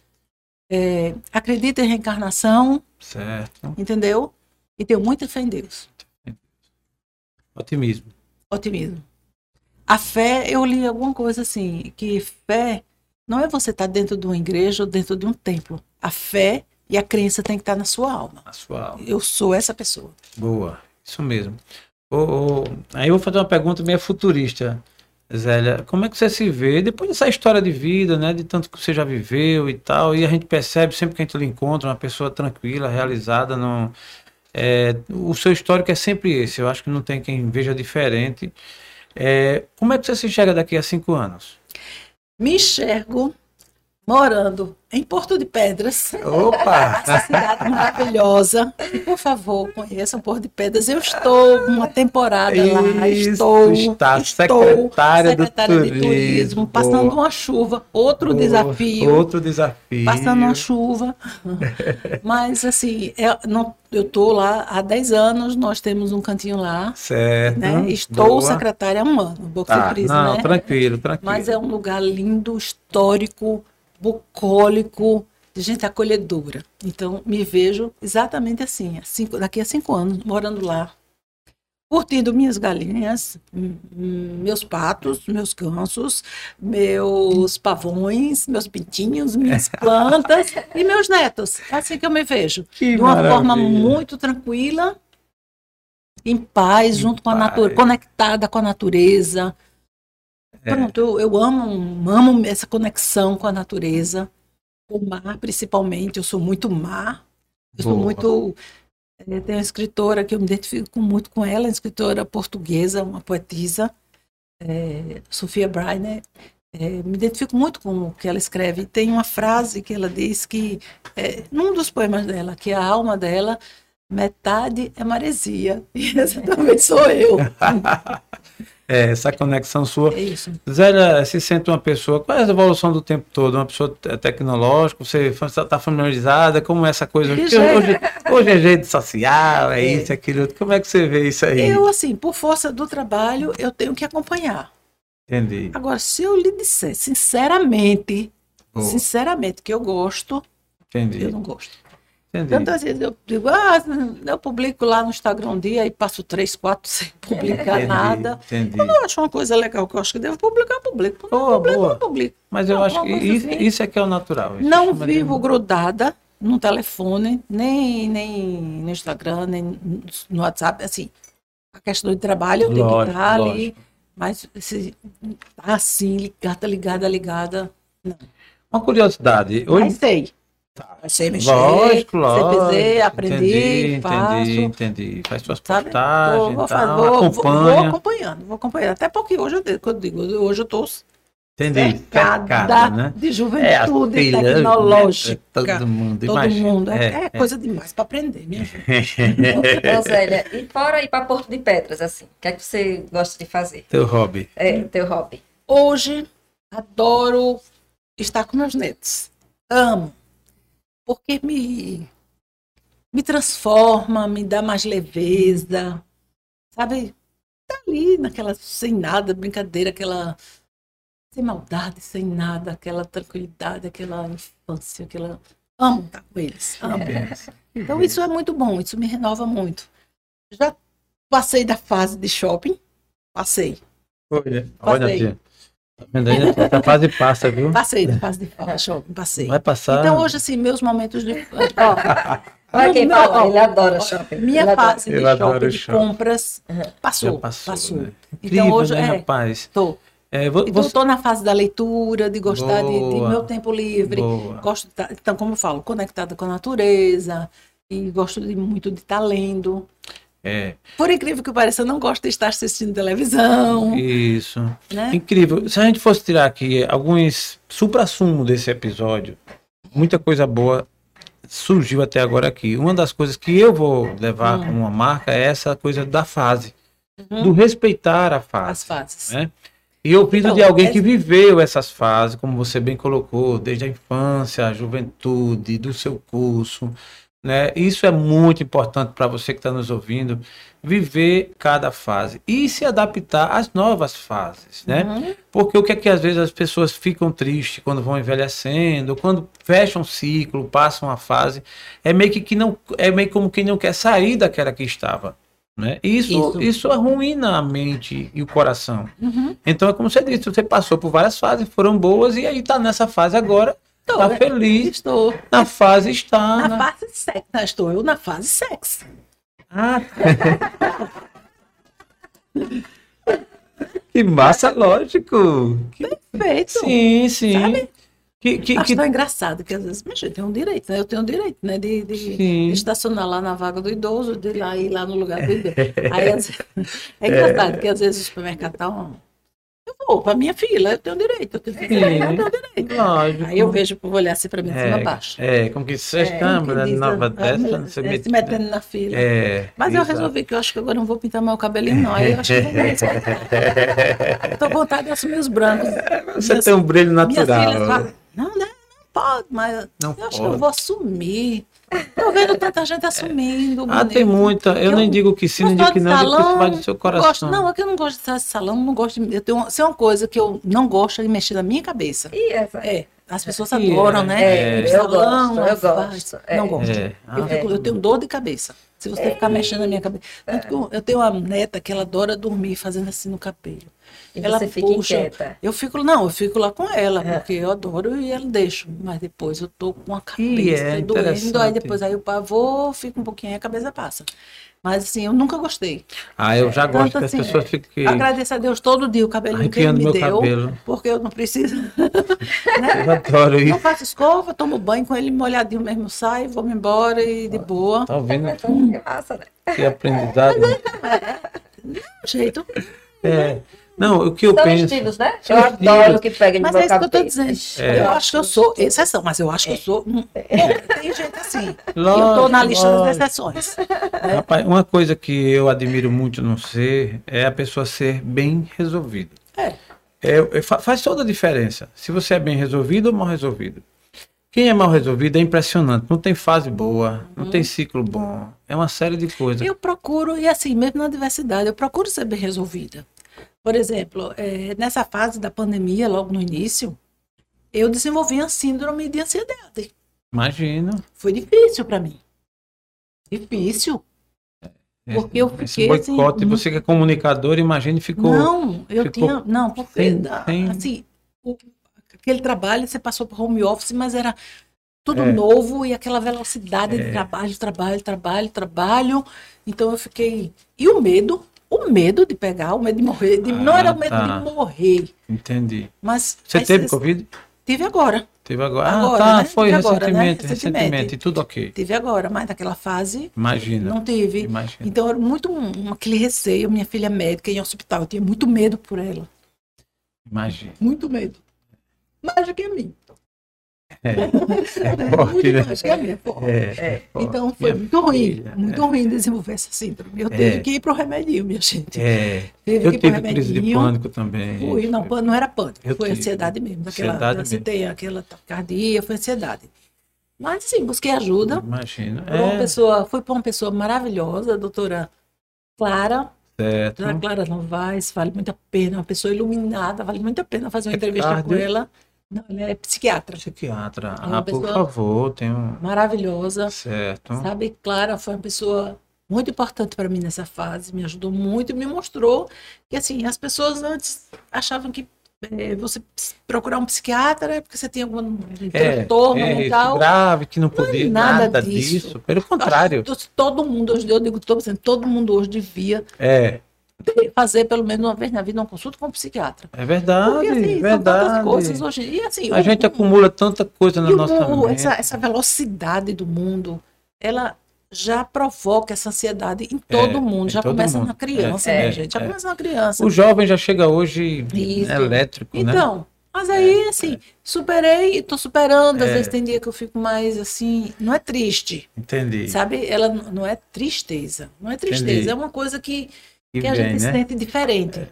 É, acredito em reencarnação, certo. entendeu? E tenho muita fé em Deus. Otimismo. Otimismo. A fé, eu li alguma coisa assim, que fé não é você estar dentro de uma igreja ou dentro de um templo. A fé e a crença tem que estar na sua alma. A sua alma. Eu sou essa pessoa. Boa. Isso mesmo. Ô, ô, aí eu vou fazer uma pergunta meio futurista, Zélia. Como é que você se vê, depois dessa história de vida, né? De tanto que você já viveu e tal, e a gente percebe sempre que a gente lhe encontra uma pessoa tranquila, realizada, não. É, o seu histórico é sempre esse. Eu acho que não tem quem veja diferente. É, como é que você se enxerga daqui a cinco anos? Me enxergo morando em Porto de Pedras. Opa! Essa cidade maravilhosa. E, por favor, conheçam Porto de Pedras. Eu estou uma temporada lá. Isso, Estou, está estou secretária do secretária de turismo. turismo, passando uma chuva. Outro Boa. desafio. Outro desafio. Passando uma chuva. Mas, assim, eu, não, eu estou lá há 10 anos. Nós temos um cantinho lá. Certo. Né? Estou Boa. secretária há um ano. Boa Tá, surpresa, não, né? tranquilo, tranquilo. Mas é um lugar lindo, histórico, bucólico, de gente acolhedora. Então, me vejo exatamente assim, cinco- daqui a cinco anos, morando lá, curtindo minhas galinhas, meus patos, meus gansos, meus pavões, meus pintinhos, minhas plantas e meus netos. É assim que eu me vejo. Que De uma forma maravilha. muito tranquila, em paz, Em junto com a paz. natureza, conectada com a natureza. É. Pronto, eu, eu amo, amo essa conexão com a natureza, com o mar principalmente. Eu sou muito mar. Eu sou Boa. muito. eh, Tem uma escritora que eu me identifico muito com ela, uma escritora portuguesa, uma poetisa, eh, Sofia Breiner. Eh, me identifico muito com o que ela escreve. Tem uma frase que ela diz que, eh, num dos poemas dela, que a alma dela, metade é maresia. E também sou eu. É, essa conexão sua. É isso. Zélia se sente uma pessoa, qual é a evolução do tempo todo? Uma pessoa te- tecnológica, você está familiarizada, como é essa coisa? Jeito. hoje, hoje é rede social, é, É. isso, é aquilo. Como é que você vê isso aí? Eu, assim, por força do trabalho, eu tenho que acompanhar. Entendi. Agora, se eu lhe disser sinceramente, Boa, sinceramente, que eu gosto, entendi. eu não gosto. Entendi. Tantas vezes eu digo, ah, eu publico lá no Instagram um dia e passo três, quatro sem publicar Entendi, nada. Entendi. Quando eu acho uma coisa legal que eu acho que devo publicar, eu publico. Quando eu publico, boa. eu publico. Mas eu Não, acho que isso, assim. isso é que é o natural. Isso Não chama de- vivo grudada no telefone, nem, nem no Instagram, nem no WhatsApp, assim. A questão de trabalho, eu tenho que Lógico, estar ali. lógico. Mas se tá assim, ligada, ligada, ligada. Uma curiosidade. Mas Hoje, sei. Tá. Mas sei mexer. lógico, lógico. CPZ, aprendi, entendi, faço. entendi, entendi. Faz suas Sabe? postagens, Vou, vou, tal, fazer- vou, vou- vou acompanha. acompanhando, vou acompanhando. Até porque hoje eu, digo- quando eu digo, hoje eu estou Entendi. cercada né? de É, as juventude filhas, tecnológica. né? Todo mundo, Todo imagina. mundo. É, É, é coisa demais para aprender, minha gente. Ô, Zélia, e fora ir para Porto de Pedras, assim, o que é que você gosta de fazer? Teu hobby. É, teu hobby. Hoje, adoro estar com meus netos. Amo. Porque me, me transforma, me dá mais leveza, sabe? Tá ali naquela sem nada, brincadeira, aquela sem maldade, sem nada, aquela tranquilidade, aquela infância, aquela amo estar com eles, amo. Então isso é muito bom, isso me renova muito. Já passei da fase de shopping, passei. Olha, olha, Passei. tia. Tá fase passa, viu? Passei da fase de shopping, passei. Vai passar. Então hoje assim, meus momentos de Olha quem fala, ele adora shopping. minha Ele adora. fase de shopping, de shopping. compras Já passou, passou, passou. né? Então Incrível, hoje né, é, rapaz? tô. É, vo- Então você... estou na fase da leitura, de gostar de, de Boa. meu tempo livre. Boa. Gosto de tá- então, como eu falo, conectada com a natureza e gosto de, muito de estar lendo. É, Por incrível que pareça, eu não gosto de estar assistindo televisão, isso. né? Incrível. Se a gente fosse tirar aqui alguns supra-sumo desse episódio, muita coisa boa surgiu até agora aqui. Uma das coisas que eu vou levar Hum. como uma marca é essa coisa da fase, Uhum. do respeitar a fase. As fases. né? E ouvindo Então, de alguém é- que viveu essas fases, como você bem colocou, desde a infância, a juventude, do seu curso, né? Isso é muito importante para você que está nos ouvindo, viver cada fase e se adaptar às novas fases, né? Uhum. Porque o que é que às vezes as pessoas ficam tristes quando vão envelhecendo, quando fecham um ciclo, passam uma fase, é meio que, que não é meio como quem não quer sair daquela que estava, né? Isso, Isso. isso arruína a mente e o coração. Uhum. Então é como você disse, você passou por várias fases, foram boas e aí tá nessa fase agora, Tô, tá né? feliz, Estou na fase está. na na- fase sexo. Estou eu na fase sexo. Ah, que massa, lógico. Perfeito. Sim, sim. Sabe? Que, que, Acho que- tão engraçado que às vezes, mas eu tenho um direito, né? Eu tenho um direito, né? De, de- estacionar lá na vaga do idoso, de lá ir lá no lugar do idoso. Aí, vezes- é engraçado que às vezes o supermercado tá um... Eu vou para minha fila, eu tenho direito, eu tenho, eu tenho direito. Lógico. Aí eu vejo o povo olhar assim para mim, de cima a baixo. É, como que você está, Como que mulher diz, nova a- dessa, a- não se é, se metendo na fila. É. Mas eu exato. resolvi que eu acho que agora eu não vou pintar meu cabelinho, não. Aí eu acho que eu vou. Tô com vontade de assumir os brancos. Você Minhas- tem um brilho filhas natural. falam, não, né? Não pode, mas Não eu acho que pode. eu vou assumir. Tô vendo tanta gente assumindo. Ah, bonito. tem muita. Eu, Eu nem digo que sim, nem digo que não, eu digo que salão, vai do seu não coração. Gosto, não, é que eu não gosto de estar de salão, não gosto de. Eu tenho, se é uma coisa que eu não gosto é de mexer na minha cabeça. E essa? É, as pessoas E adoram, é, né? é. Eu salão, gosto, eu faz. gosto, é. Não gosto. É. Eu, Ah, fico- eu tenho dor de cabeça. Se você ficar mexendo na minha cabeça. Eu, eu tenho uma neta que ela adora dormir fazendo assim no cabelo. E ela você fica puxa. inquieta. Eu fico, não, eu fico lá com ela, É. porque eu adoro e ela deixa. Mas depois eu tô com a cabeça é doendo, aí depois aí eu pavor, fico um pouquinho e a cabeça passa. Mas assim, eu nunca gostei. Ah, eu já gosto Tanto que as assim, pessoas fiquem Agradeço a Deus todo dia o cabelinho que ele me meu deu, cabelo. porque eu não preciso. Eu adoro Não isso. faço escova, tomo banho com ele molhadinho mesmo, saio, vou-me embora e de boa. Tá ouvindo Então, que massa, né? que aprendizado? Jeito. É. Não, o que eu São penso. estilos, né? São eu adoro que peguem no Mas meu é isso que eu tô dizendo. É. Eu acho que eu sou exceção, mas eu acho que eu sou. um- Tem gente assim. E eu tô Lógico, na lista das lógico. exceções. Rapaz, uma coisa que eu admiro muito no ser é a pessoa ser bem resolvida. É. É, é, fa- faz toda a diferença. Se você é bem resolvido ou mal resolvido. Quem é mal resolvido é impressionante. Não tem fase boa, não tem ciclo bom. É uma série de coisas. Eu procuro, e assim, mesmo na diversidade, eu procuro ser bem resolvida. Por exemplo, eh, nessa fase da pandemia, logo no início, eu desenvolvi a síndrome de ansiedade. Imagina. Foi difícil para mim. Difícil. Porque eu Esse fiquei, assim, boicote, mu- você que é comunicador, imagine ficou. Não, eu ficou tinha. Não, porque sem- assim, o- aquele trabalho você passou por home office, mas era tudo É. novo e aquela velocidade de trabalho, trabalho, trabalho, trabalho. Então eu fiquei. E o medo, o medo de pegar, o medo de morrer. de- não Ah, era o medo tá. de morrer, Entendi. mas. Você mas teve Covid? Tive agora. Teve agora. Agora, ah, tá. né? Foi Tive agora, né? recentemente, Recentemente. recentemente. E tudo ok. Tive agora, mas naquela fase Imagina. não tive. Imagina. Então era muito um- aquele receio. Minha filha é médica em hospital, eu tinha muito medo por ela. Imagina. Muito medo. Mais do que a mim. É, é forte, né? É, é. Então foi Minha muito ruim, filha, muito é. ruim desenvolver essa síndrome. Eu É. tive que ir pro remedinho, minha gente. É, Tive eu tive crise de remedinho. pânico também. Fui, não, não era pânico, Eu foi tive. ansiedade mesmo. Daquela, Ansiedade mesmo. citei aquela taquicardia, foi ansiedade. Mas sim, busquei ajuda. Imagina. Por uma É, pessoa, fui para uma pessoa maravilhosa, a doutora Clara. certo. Doutora Clara Novaes, vale muito a pena, uma pessoa iluminada, vale muito a pena fazer uma É entrevista com cardio? ela. Não, ela é psiquiatra, Psiquiatra. É Ah, por favor, tem um. maravilhosa. Certo. Sabe, Clara foi uma pessoa muito importante para mim nessa fase, me ajudou muito e me mostrou que assim, as pessoas antes achavam que eh, você procurar um psiquiatra é porque você tem algum É, transtorno é isso, mental. grave, que não podia, nada nada, disso. disso. Pelo contrário. Todo mundo, hoje, eu digo, todo, todo mundo hoje devia É, fazer pelo menos uma vez na vida uma consulta com um psiquiatra. é verdade, Porque assim, verdade. coisas hoje. E assim, A o- gente acumula tanta coisa na nossa mundo, mente. essa, essa velocidade do mundo, ela já provoca essa ansiedade em todo É, mundo. em Já todo começa mundo. na criança, É, né, é, gente? Já é. começa na criança. O jovem já chega hoje Isso. elétrico, né? Então, mas aí, assim, superei e tô superando. Às É. vezes tem dia que eu fico mais assim, não é triste, Entendi. sabe? Ela não é tristeza. Não é tristeza, Entendi. é uma coisa que, Que que a vem, gente se né? sente diferente.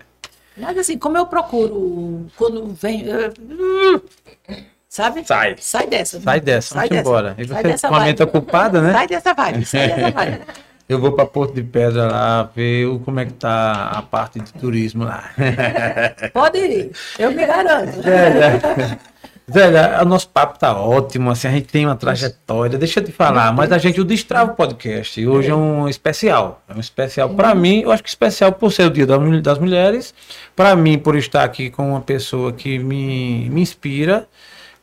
Mas assim, como eu procuro, quando vem. eu- Sabe? Sai. Sai dessa. Sai dessa, Sai vamos embora. E Sai você dessa com a vibe. mente ocupada, né? Sai dessa vibe, sai dessa vibe. Eu vou para Porto de Pedra lá ver como é que tá a parte de turismo lá. Pode ir, eu me garanto. Zélia, Zélia, o nosso papo tá ótimo, assim, a gente tem uma trajetória, deixa eu te falar, mas a gente, o Destrava Podcast, hoje é um especial, é um especial para mim, eu acho que especial por ser o Dia das Mulheres, para mim, por estar aqui com uma pessoa que me, me inspira,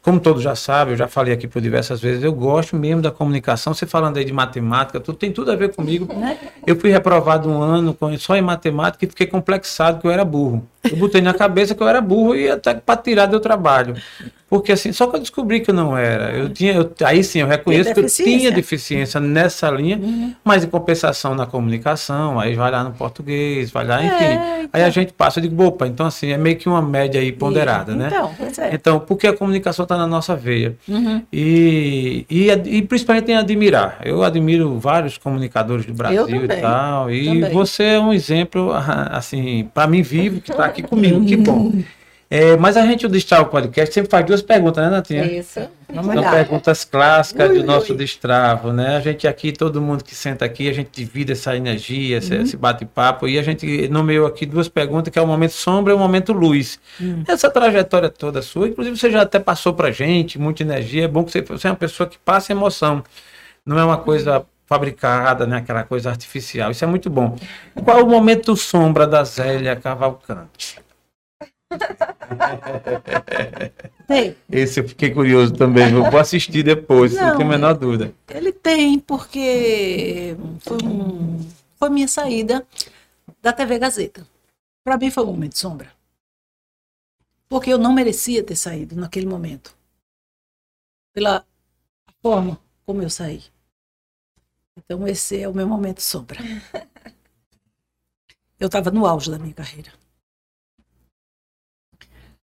como todos já sabem, eu já falei aqui por diversas vezes, eu gosto mesmo da comunicação, você falando aí de matemática, tudo tem tudo a ver comigo, eu fui reprovado um ano só em matemática e fiquei complexado que eu era burro. Eu botei na cabeça que eu era burro e até para tirar deu trabalho. Porque assim, só que eu descobri que eu não era. Eu tinha, eu- aí sim, eu reconheço que eu tinha deficiência nessa linha, mas em compensação na comunicação, aí vai lá no português, vai lá, enfim. É, Aí a gente passa, eu digo, opa, então assim, é meio que uma média aí ponderada, né? Então, pois é. Então, porque a comunicação está na nossa veia. Uhum. E, e, e principalmente em admirar. Eu admiro vários comunicadores do Brasil e tal. E também. você é um exemplo, ah, assim, para mim vivo, que está aqui comigo. Que bom. É, mas a gente, o Destrava Podcast, sempre faz duas perguntas, né, Natinha? Isso. Vamos São perguntas clássicas Ui, do nosso ui. destravo, né? A gente aqui, todo mundo que senta aqui, a gente divide essa energia, esse, Uhum. esse bate-papo, e a gente nomeou aqui duas perguntas, que é o momento sombra e o momento luz. Hum. Essa trajetória toda sua, inclusive você já até passou pra gente, muita energia, é bom que você, você é uma pessoa que passa emoção, não é uma coisa fabricada, né? Aquela coisa artificial, isso é muito bom. Qual é o momento sombra da Zélia Cavalcante? Tem. Esse eu fiquei curioso também, eu vou assistir depois, não Não, tenho a menor dúvida. Ele tem, porque foi, um, foi minha saída da TV Gazeta. Para mim foi um momento de sombra. Porque eu não merecia ter saído naquele momento. Pela forma como eu saí. Então esse é o meu momento de sombra. Eu estava no auge da minha carreira.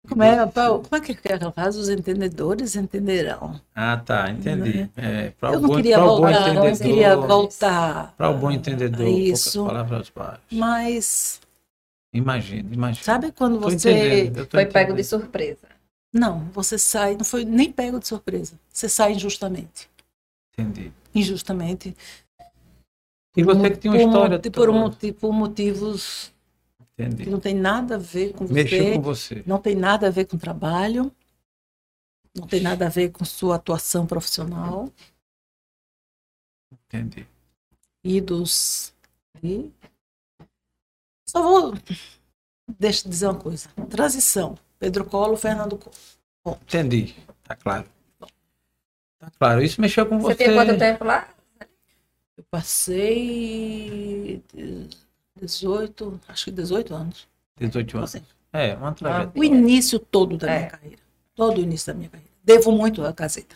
Como é, como é que ela faz? Os entendedores entenderão. Ah, tá, entendi. É, para eu o não bom, queria para o bom voltar, eu não entendedor, queria voltar. para o bom entendedor, a isso. palavras baixas. Mas, Imagina, imagina. sabe quando Tô você. entendendo, Foi pego de surpresa. Não, você sai, não foi nem pego de surpresa. Você sai injustamente. Entendi. Injustamente. E você que tem uma por, história por, toda. mo- por motivos que Entendi. não tem nada a ver com Mexeu você, com você. não tem nada a ver com trabalho, não tem nada a ver com sua atuação profissional Entendi. e dos. E... Só vou. Deixa eu dizer uma coisa. Transição. Pedro Colo, Fernando Colo. Entendi. Tá claro. Tá claro. Isso mexeu com você. Você tem quanto tempo lá? Eu passei 18, acho que 18 anos. 18 anos. É, uma trajetória. o início todo da minha É. carreira. Todo o início da minha carreira. Devo muito à Gazeta.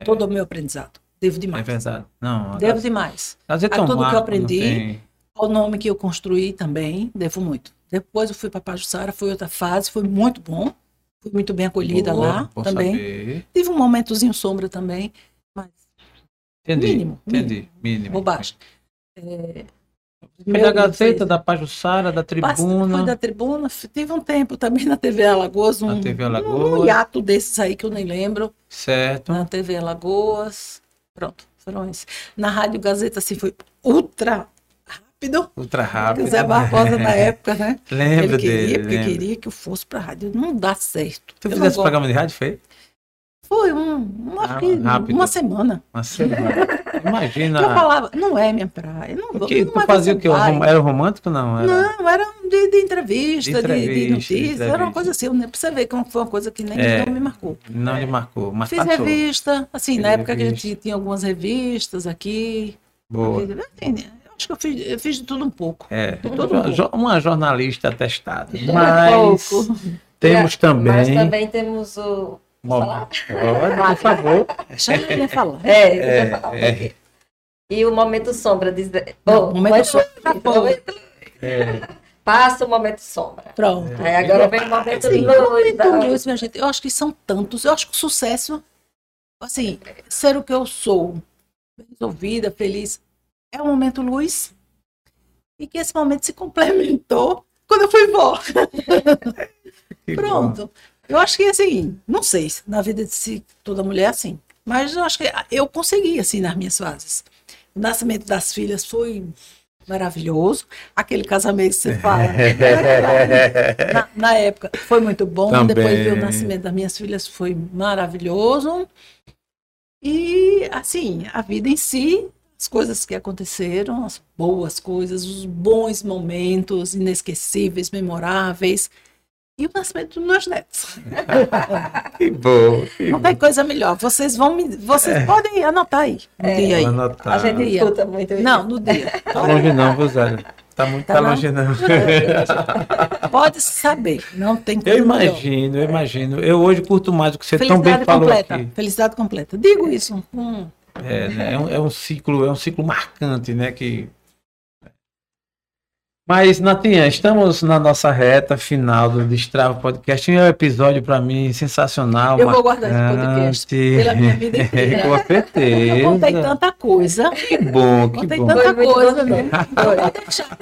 É. Todo o meu aprendizado. Devo É demais. verdade. Não, Devo Gazeta- demais. Gazeta a é um tudo que eu marco, aprendi. tem- Ao nome que eu construí também, devo muito. Depois eu fui para Pajussara, foi outra fase, foi muito bom. Fui muito bem acolhida Boa, lá também. saber. Tive um momentozinho sombra também, mas Entendi. Mínimo, Entendi. Mínimo. bobagem. Você Foi da Gazeta, fez. da Pajussara, da Tribuna. Foi da tribuna, teve um tempo também na TV Alagoas, um, Na TV Alagoas. um hiato desses aí que eu nem lembro, Certo. na TV Alagoas, pronto, foram esses. Na Rádio Gazeta, assim, foi ultra rápido, Ultra rápido. o Zé Barbosa na época, né? Lembro Ele queria, dele. porque lembro. queria que eu fosse para a rádio, não dá certo. Tu Eu fizesse gosto. programa de rádio, fez? Foi um, um, acho Ah, que rápido. uma semana. Uma semana. Imagina. Que eu falava, não é minha praia, não vou. que não tu é fazia o vai. Era romântico não? Era... Não, era de, de entrevista, De de, de, notícias, de era uma coisa assim, né? pra você ver como foi uma coisa que nem É. não me marcou. Não lhe marcou, mas Fiz passou. revista, assim, Fiz na época que a revista. gente tinha algumas revistas aqui. Boa. Assim, eu acho que eu fiz, eu fiz de tudo um pouco. É, Todo jo- mundo. jo- uma jornalista atestada. Mas pouco. temos também. Mas também temos o. Mo- falar? Pode, por favor. Já não ia falar. É, eu É, ia falar é. E o momento sombra diz. Não, Oh, momento mas- sombra. É, Passa o momento sombra. Pronto. Aí agora vem o momento Assim, luz. momento luz, minha gente, eu acho que são tantos. Eu acho que o sucesso, assim, ser o que eu sou, resolvida, feliz, é um momento luz. E que esse momento se complementou quando eu fui vó. que bom. Eu acho que, assim, não sei se na vida de si, toda mulher é assim, mas eu acho que eu consegui, assim, nas minhas fases. O nascimento das filhas foi maravilhoso. Aquele casamento que você fala. na, na época foi muito bom. Também. Depois ver o nascimento das minhas filhas foi maravilhoso. E, assim, a vida em si, as coisas que aconteceram, as boas coisas, os bons momentos inesquecíveis, memoráveis. E o nascimento dos meus netos. Que bom. Que Não tem coisa melhor. Vocês vão me. Vocês podem anotar aí. No dia aí. Anotar. A gente Ia. escuta muito isso. Não, no dia. Tá longe não, Zé? Tá muito Tá tá não? longe não. Pode saber. Não tem coisa Eu melhor. imagino, eu imagino. Eu hoje curto mais o que você tão bem Felicidade falou completa. aqui. Felicidade completa. Digo isso. Hum. É, né? é, um, é um ciclo, é um ciclo marcante, né? Que... Mas, Natinha, estamos na nossa reta final do Destrava Podcast. É um episódio para mim sensacional. Eu vou guardar esse podcast marcante. pela minha vida inteira. Com Eu contei certeza. tanta coisa. Que bom, que Contei bom. tanta Foi muito coisa. bom. né? Vou deixar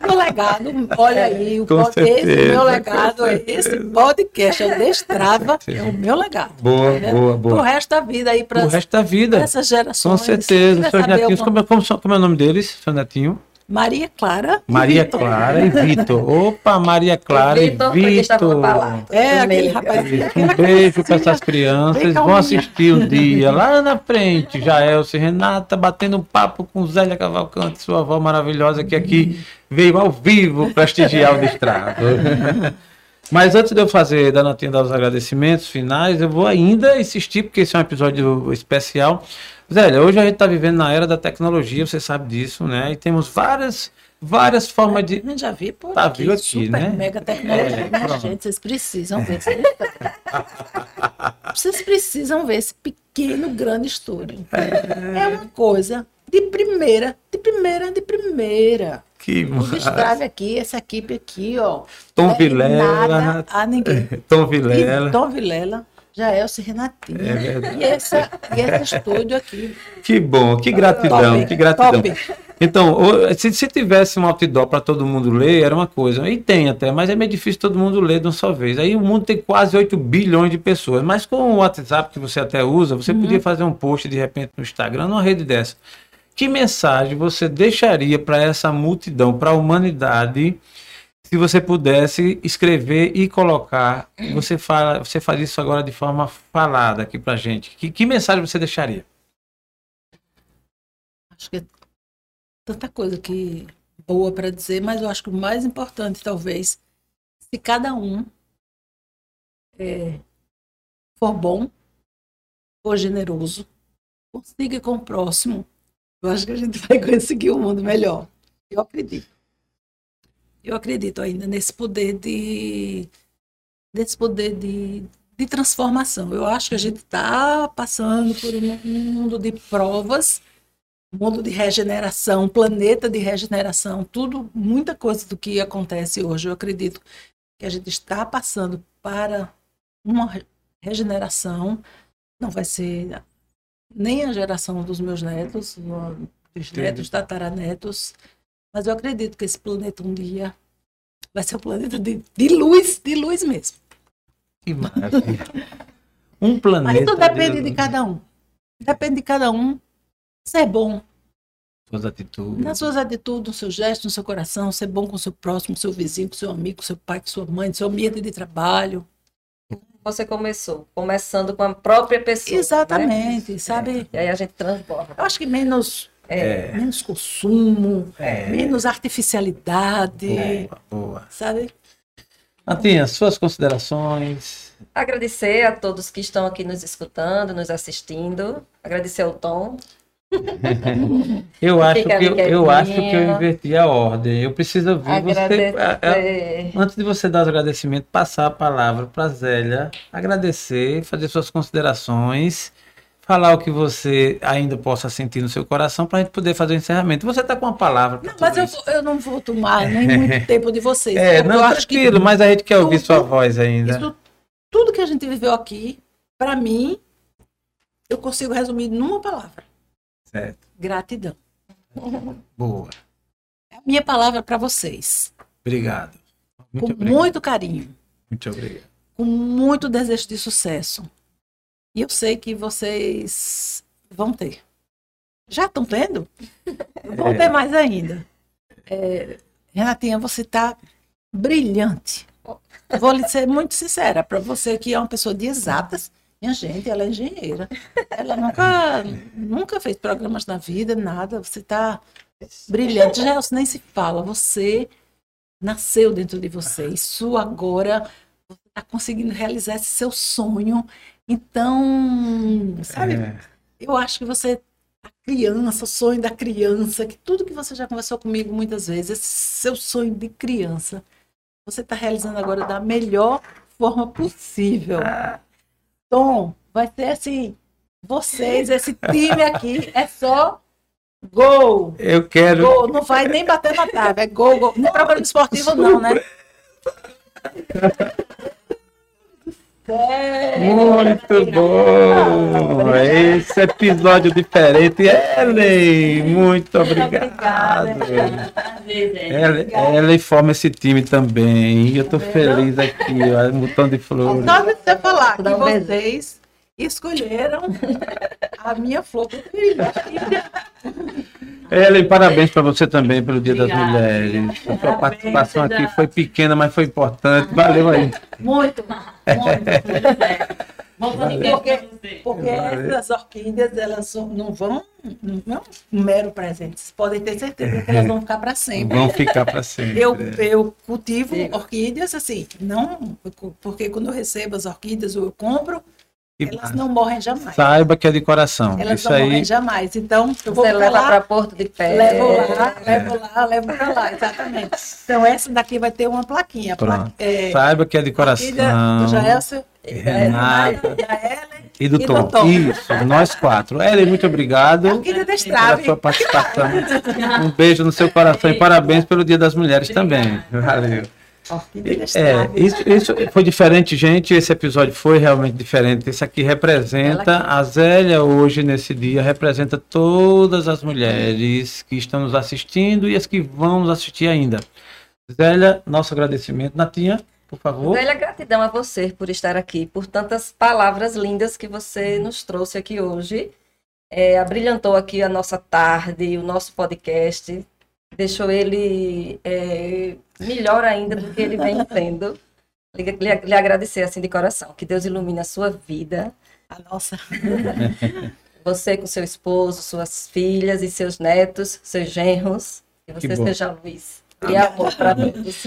Meu legado, olha aí, o Com pod- esse certeza, meu com legado, é esse podcast, é o Destrava, é o meu legado. Boa, né? boa, Pro boa. resto da vida aí, para O resto da vida. essas Com gerações. certeza. Quer Seus netinhos, alguma- como, é- como, como é o nome deles, seu netinho? Maria Clara. Maria. Clara e Vitor. Opa, Maria Clara e Vitor. É, No aquele rapazinho. Um beijo para essas crianças. Vão assistir um dia lá na frente. Jaelce e Renata batendo um papo com Zélia Cavalcante, sua avó maravilhosa, que aqui veio ao vivo prestigiar o Destrado. Mas antes de eu fazer, da Natinha dar os agradecimentos finais, eu vou ainda insistir, porque esse é um episódio especial. Zélia, hoje a gente está vivendo na era da tecnologia, você sabe disso, né? E temos várias, várias formas de. Gente já viu por Tá, aqui, viu aqui, super né? mega tecnologia. É, pronto. gente, vocês precisam ver. Vocês, precisam ver esse pequeno, grande estúdio. É uma coisa de primeira, de primeira, de primeira. Que Destrave aqui, essa equipe aqui, ó. Tom é Vilela. Nada a ninguém. Tom E Vilela. Tom Vilela, Jaelce Renatinho. É verdade. e, essa, e esse estúdio aqui. Que bom, que gratidão, Top, que gratidão. top. Então, se, se tivesse um outdoor para todo mundo ler, era uma coisa. E tem até, mas é meio difícil todo mundo ler de uma só vez. Aí o mundo tem quase 8 bilhões de pessoas. Mas com o WhatsApp que você até usa, você Uhum. podia fazer um post de repente no Instagram, numa rede dessa. Que mensagem você deixaria para essa multidão, para a humanidade, se você pudesse escrever e colocar? Você fala, você faz isso agora de forma falada aqui para gente. Que, que mensagem você deixaria? Acho que é tanta coisa que boa para dizer, mas eu acho que o mais importante, talvez, se cada um é, for bom, for generoso, consiga com o próximo, eu acho que a gente vai conseguir um mundo melhor. Eu acredito. Eu acredito ainda nesse poder de desse poder de, de transformação. Eu acho que a gente está passando por um mundo de provas mundo de regeneração, planeta de regeneração, tudo, muita coisa do que acontece hoje, eu acredito que a gente está passando para uma re- regeneração, não vai ser nem a geração dos meus netos, dos netos, tataranetos, Mas eu acredito que esse planeta um dia vai ser um planeta de, de luz, de luz mesmo. Que maravilha. Um planeta. Mas isso depende de cada um. Depende de cada um ser bom Suas atitudes. nas suas atitudes, no seu gesto, no seu coração, ser bom com o seu próximo, com seu vizinho, com seu amigo, com seu pai, com sua mãe, com seu ambiente de trabalho. Você começou, começando com a própria pessoa. né? Exatamente, sabe? E aí a gente transborda. Eu acho que menos, É. menos consumo, É. menos artificialidade, Boa, boa. sabe? Natinha, suas considerações. Agradecer a todos que estão aqui nos escutando, nos assistindo. Agradecer ao Tom. Eu acho, que eu, eu acho que eu inverti a ordem. Eu preciso ouvir você. Agradecer. a- Antes de você dar os agradecimentos, passar a palavra para Zélia, agradecer, fazer suas considerações, falar o que você ainda possa sentir no seu coração para a gente poder fazer o encerramento. Você está com uma palavra Não, mas eu, eu não vou tomar nem muito tempo de vocês. É, porque não, acho que mas a gente quer ouvir tudo- sua voz ainda. isso, tudo que a gente viveu aqui, para mim, eu consigo resumir numa palavra: Certo. gratidão. Boa. É a minha palavra para vocês. Obrigado. Muito com obrigado. muito carinho, Muito obrigado. com muito desejo de sucesso. E eu sei que vocês vão ter. Já estão tendo? Vão É. ter mais ainda. É, Renatinha, você está brilhante. Vou lhe ser muito sincera, para você que é uma pessoa de exatas, minha gente, ela é engenheira. Ela nunca, nunca fez programas na vida, nada. Você está brilhante. Já nem se fala. Você nasceu dentro de você. Isso agora está conseguindo realizar esse seu sonho. Então, sabe, É, eu acho que você, a criança, o sonho da criança, que tudo que você já conversou comigo muitas vezes, esse seu sonho de criança, você está realizando agora da melhor forma possível. Tom, vai ser assim, vocês, esse time aqui, é só gol. eu quero. Gol, não vai nem bater na trave, é gol, gol. Não é programa esportivo, não, né? Muito bom! Esse episódio diferente. Ellen, muito obrigado. Ellen, forma esse time também. Eu tô feliz aqui, ó, um botão de flores. Só você falar que vocês escolheram a minha flor preferida. Ellen, parabéns para você também pelo Dia das Obrigada. Mulheres. A sua Parabéns, participação aqui foi pequena, mas foi importante. Valeu aí. Muito, muito. Fazer Porque- porque, essas orquídeas, elas não vão, não é um mero presente. Vocês podem ter certeza que elas vão ficar para sempre. Vão ficar para sempre. Eu, eu cultivo orquídeas assim, não, porque quando eu recebo as orquídeas ou eu compro, elas não morrem jamais. Saiba que é de coração. Elas Isso não aí. morrem jamais. Então, eu vou Você leva lá, para Porto de Pé. Levo lá, levo lá, levo pra lá, exatamente. Então, essa daqui vai ter uma plaquinha. Pronto. Pla- é, Saiba que é de orquídea do coração. Jaelson, Renata. e a Ellen, E do E do Tom. Tom. Isso, nós quatro. Ellen, muito obrigado da pela sua participação. Um beijo no seu coração e parabéns pelo Dia das Mulheres também. Valeu. É, estrada. isso, isso foi diferente, gente. Esse episódio foi realmente diferente. Esse aqui representa a Zélia hoje, nesse dia, representa todas as mulheres que estão nos assistindo e as que vão nos assistir ainda. Zélia, nosso agradecimento. Natinha, por favor. Velha gratidão a você por estar aqui, por tantas palavras lindas que você nos trouxe aqui hoje. É, abrilhantou aqui a nossa tarde, o nosso podcast, deixou ele é, melhor ainda do que ele vem sendo. Lhe, lhe- lhe agradecer assim de coração. Que Deus ilumine a sua vida. A nossa. Você com seu esposo, suas filhas e seus netos, seus genros. Que você Que bom. seja luz e amor para todos.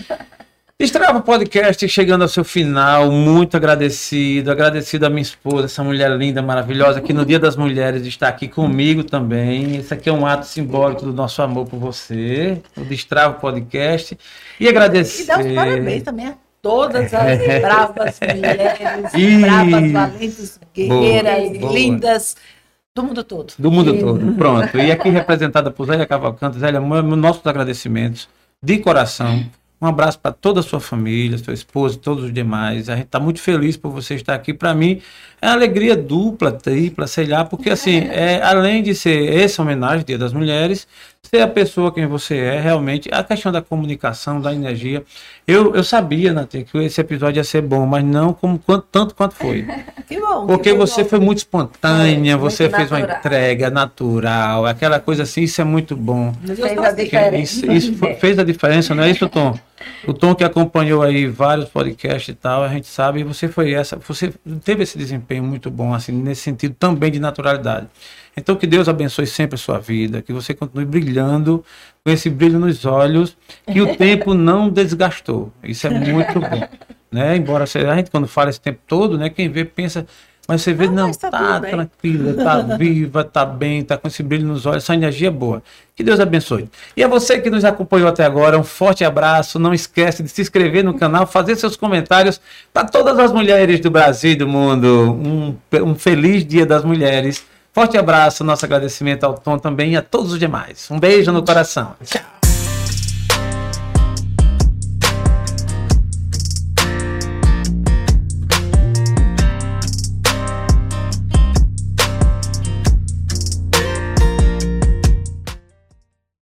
Destrava Podcast chegando ao seu final, muito agradecido, agradecido à minha esposa, essa mulher linda, maravilhosa, que no Dia das Mulheres está aqui comigo também. Esse aqui é um ato simbólico do nosso amor por você, o Destrava Podcast. E E agradecer. dá os parabéns também a todas as bravas mulheres, Ih. bravas, valentes, guerreiras, Boa, boa. lindas, do mundo todo. Do mundo todo. Pronto. E aqui representada por Zélia Cavalcante. Zélia, nossos agradecimentos de coração. Um abraço para toda a sua família, sua esposa, todos os demais. A gente está muito feliz por você estar aqui. Para mim, é uma alegria dupla, tripla, sei lá, porque assim, é, além de ser essa homenagem, Dia das Mulheres, ser a pessoa quem você é, realmente. A questão da comunicação, da energia. Eu, eu sabia, Nath, que esse episódio ia ser bom, mas não como quanto, tanto quanto foi. Que bom. Porque que bom. você foi muito espontânea, Foi, você muito fez uma natural. entrega natural, aquela coisa assim, isso é muito bom. Fez a diferença. Isso, isso foi- fez a diferença, não é isso, Tom? O Tom que acompanhou aí vários podcasts e tal, a gente sabe, e você foi essa, você teve esse desempenho muito bom, assim, nesse sentido também de naturalidade. Então que Deus abençoe sempre a sua vida, que você continue brilhando com esse brilho nos olhos, que o tempo não desgastou. Isso é muito bom, né? Embora seja, a gente quando fala esse tempo todo, né, quem vê pensa mas você vê, Não, não, tá tá, tranquila, tá viva, tá bem, tá com esse brilho nos olhos, essa energia é boa. Que Deus abençoe. E a você que nos acompanhou até agora, um forte abraço. Não esquece de se inscrever no canal, fazer seus comentários para todas as mulheres do Brasil e do mundo. Um, um feliz Dia das Mulheres. Forte abraço, nosso agradecimento ao Tom também e a todos os demais. Um beijo no coração. Tchau.